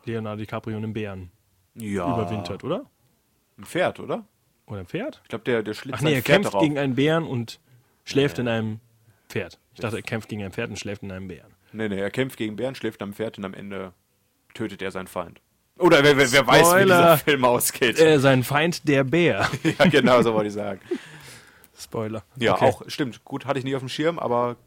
S4: Leonardo DiCaprio einen Bären
S5: ja.
S4: überwintert, oder?
S5: Ein Pferd, oder?
S4: Oder ein Pferd?
S5: Ich glaube, der, der schlitzt
S4: Ach nee, er
S5: Pferd
S4: kämpft
S5: darauf.
S4: gegen einen Bären und schläft in einem Pferd. Ich dachte, er kämpft gegen ein Pferd und schläft in einem Bären.
S5: Nee, nee, er kämpft gegen Bären, schläft am Pferd und am Ende tötet er seinen Feind. Oder wer, wer, wer weiß, wie dieser Film ausgeht.
S4: Äh, sein Feind, der Bär. *laughs*
S5: ja, genau, so wollte ich sagen.
S4: Spoiler.
S5: Ja,
S4: Okay.
S5: auch, stimmt. Gut, hatte ich nicht auf dem Schirm, aber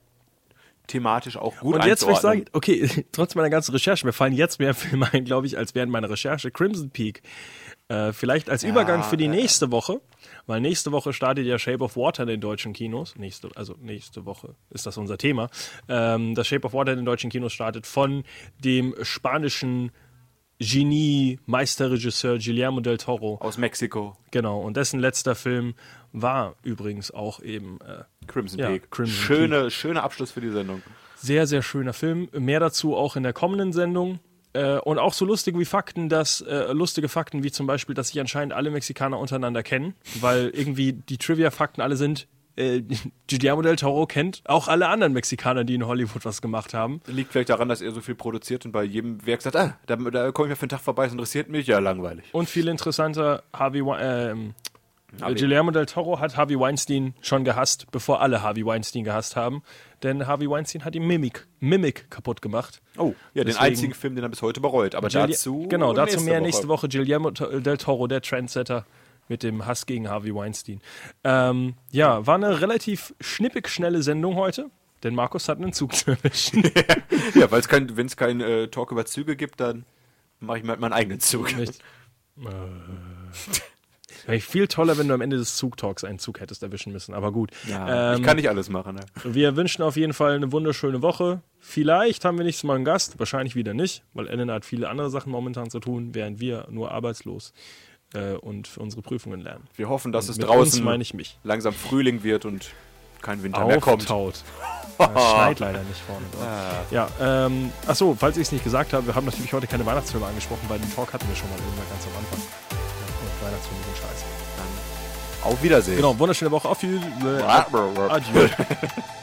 S5: thematisch auch gut
S4: Und jetzt würde ich sagen, okay, *laughs* trotz meiner ganzen Recherche, mir fallen jetzt mehr *laughs* Filme ein, glaube ich, als während meiner Recherche. Crimson Peak. Äh, vielleicht als Übergang für die nächste Woche, weil nächste Woche startet ja Shape of Water in den deutschen Kinos. Nächste, also nächste Woche ist das unser Thema. Ähm, das Shape of Water in den deutschen Kinos startet von dem spanischen Genie, Meisterregisseur Guillermo del Toro.
S5: Aus Mexiko.
S4: Genau, und dessen letzter Film war übrigens auch eben äh,
S5: Crimson
S4: Ja,
S5: Peak.
S4: Crimson
S5: Schöne, schöner Abschluss für die Sendung.
S4: Sehr, sehr schöner Film. Mehr dazu auch in der kommenden Sendung. Äh, und auch so lustig wie Fakten, dass äh, lustige Fakten wie zum Beispiel, dass sich anscheinend alle Mexikaner untereinander kennen, weil irgendwie die Trivia-Fakten alle sind. Äh, Guillermo del Toro kennt auch alle anderen Mexikaner, die in Hollywood was gemacht haben.
S5: Liegt vielleicht daran, dass er so viel produziert und bei jedem Werk sagt, ah, da, da komme ich mal für einen Tag vorbei, das interessiert mich, ja, langweilig.
S4: Und viel interessanter, Harvey, ähm,
S5: Harvey.
S4: Guillermo del Toro hat Harvey Weinstein schon gehasst, bevor alle Harvey Weinstein gehasst haben. Denn Harvey Weinstein hat ihm Mimic, Mimic kaputt gemacht.
S5: Oh, ja, den
S4: Deswegen-
S5: einzigen Film, den er bis heute bereut. Aber
S4: Gilli-
S5: dazu.
S4: Genau, dazu
S5: nächste
S4: mehr
S5: Woche.
S4: nächste Woche. Guillermo del Toro, der Trendsetter mit dem Hass gegen Harvey Weinstein. Ähm, ja, war eine relativ schnippig schnelle Sendung heute, denn Markus hat einen Zug *laughs* zu erwischen. *laughs*
S5: Ja, weil es kein, wenn es keinen äh, Talk über Züge gibt, dann mache ich mir halt meinen eigenen Zug.
S4: Nicht? Wäre viel toller, wenn du am Ende des Zugtalks einen Zug hättest erwischen müssen, aber gut.
S5: Ja,
S4: Ähm,
S5: ich kann nicht alles machen. Ne?
S4: Wir wünschen auf jeden Fall eine wunderschöne Woche. Vielleicht haben wir nächstes Mal einen Gast, wahrscheinlich wieder nicht, weil Elena hat viele andere Sachen momentan zu tun, während wir nur arbeitslos äh, und für unsere Prüfungen lernen.
S5: Wir hoffen, dass es
S4: Mit
S5: draußen
S4: meine ich mich.
S5: langsam Frühling wird und kein Winter mehr kommt.
S4: Es *laughs* schneit leider nicht vorne drauf. Ja, ähm, achso, falls ich es nicht gesagt habe, wir haben natürlich heute keine Weihnachtsfilme angesprochen, weil den Talk hatten wir schon mal irgendwann ganz am Anfang. Ja, und Weihnachtsfilme sind scheiße.
S5: Auf Wiedersehen.
S4: Genau, wunderschöne Woche. Auf Wiedersehen. Adieu. *laughs*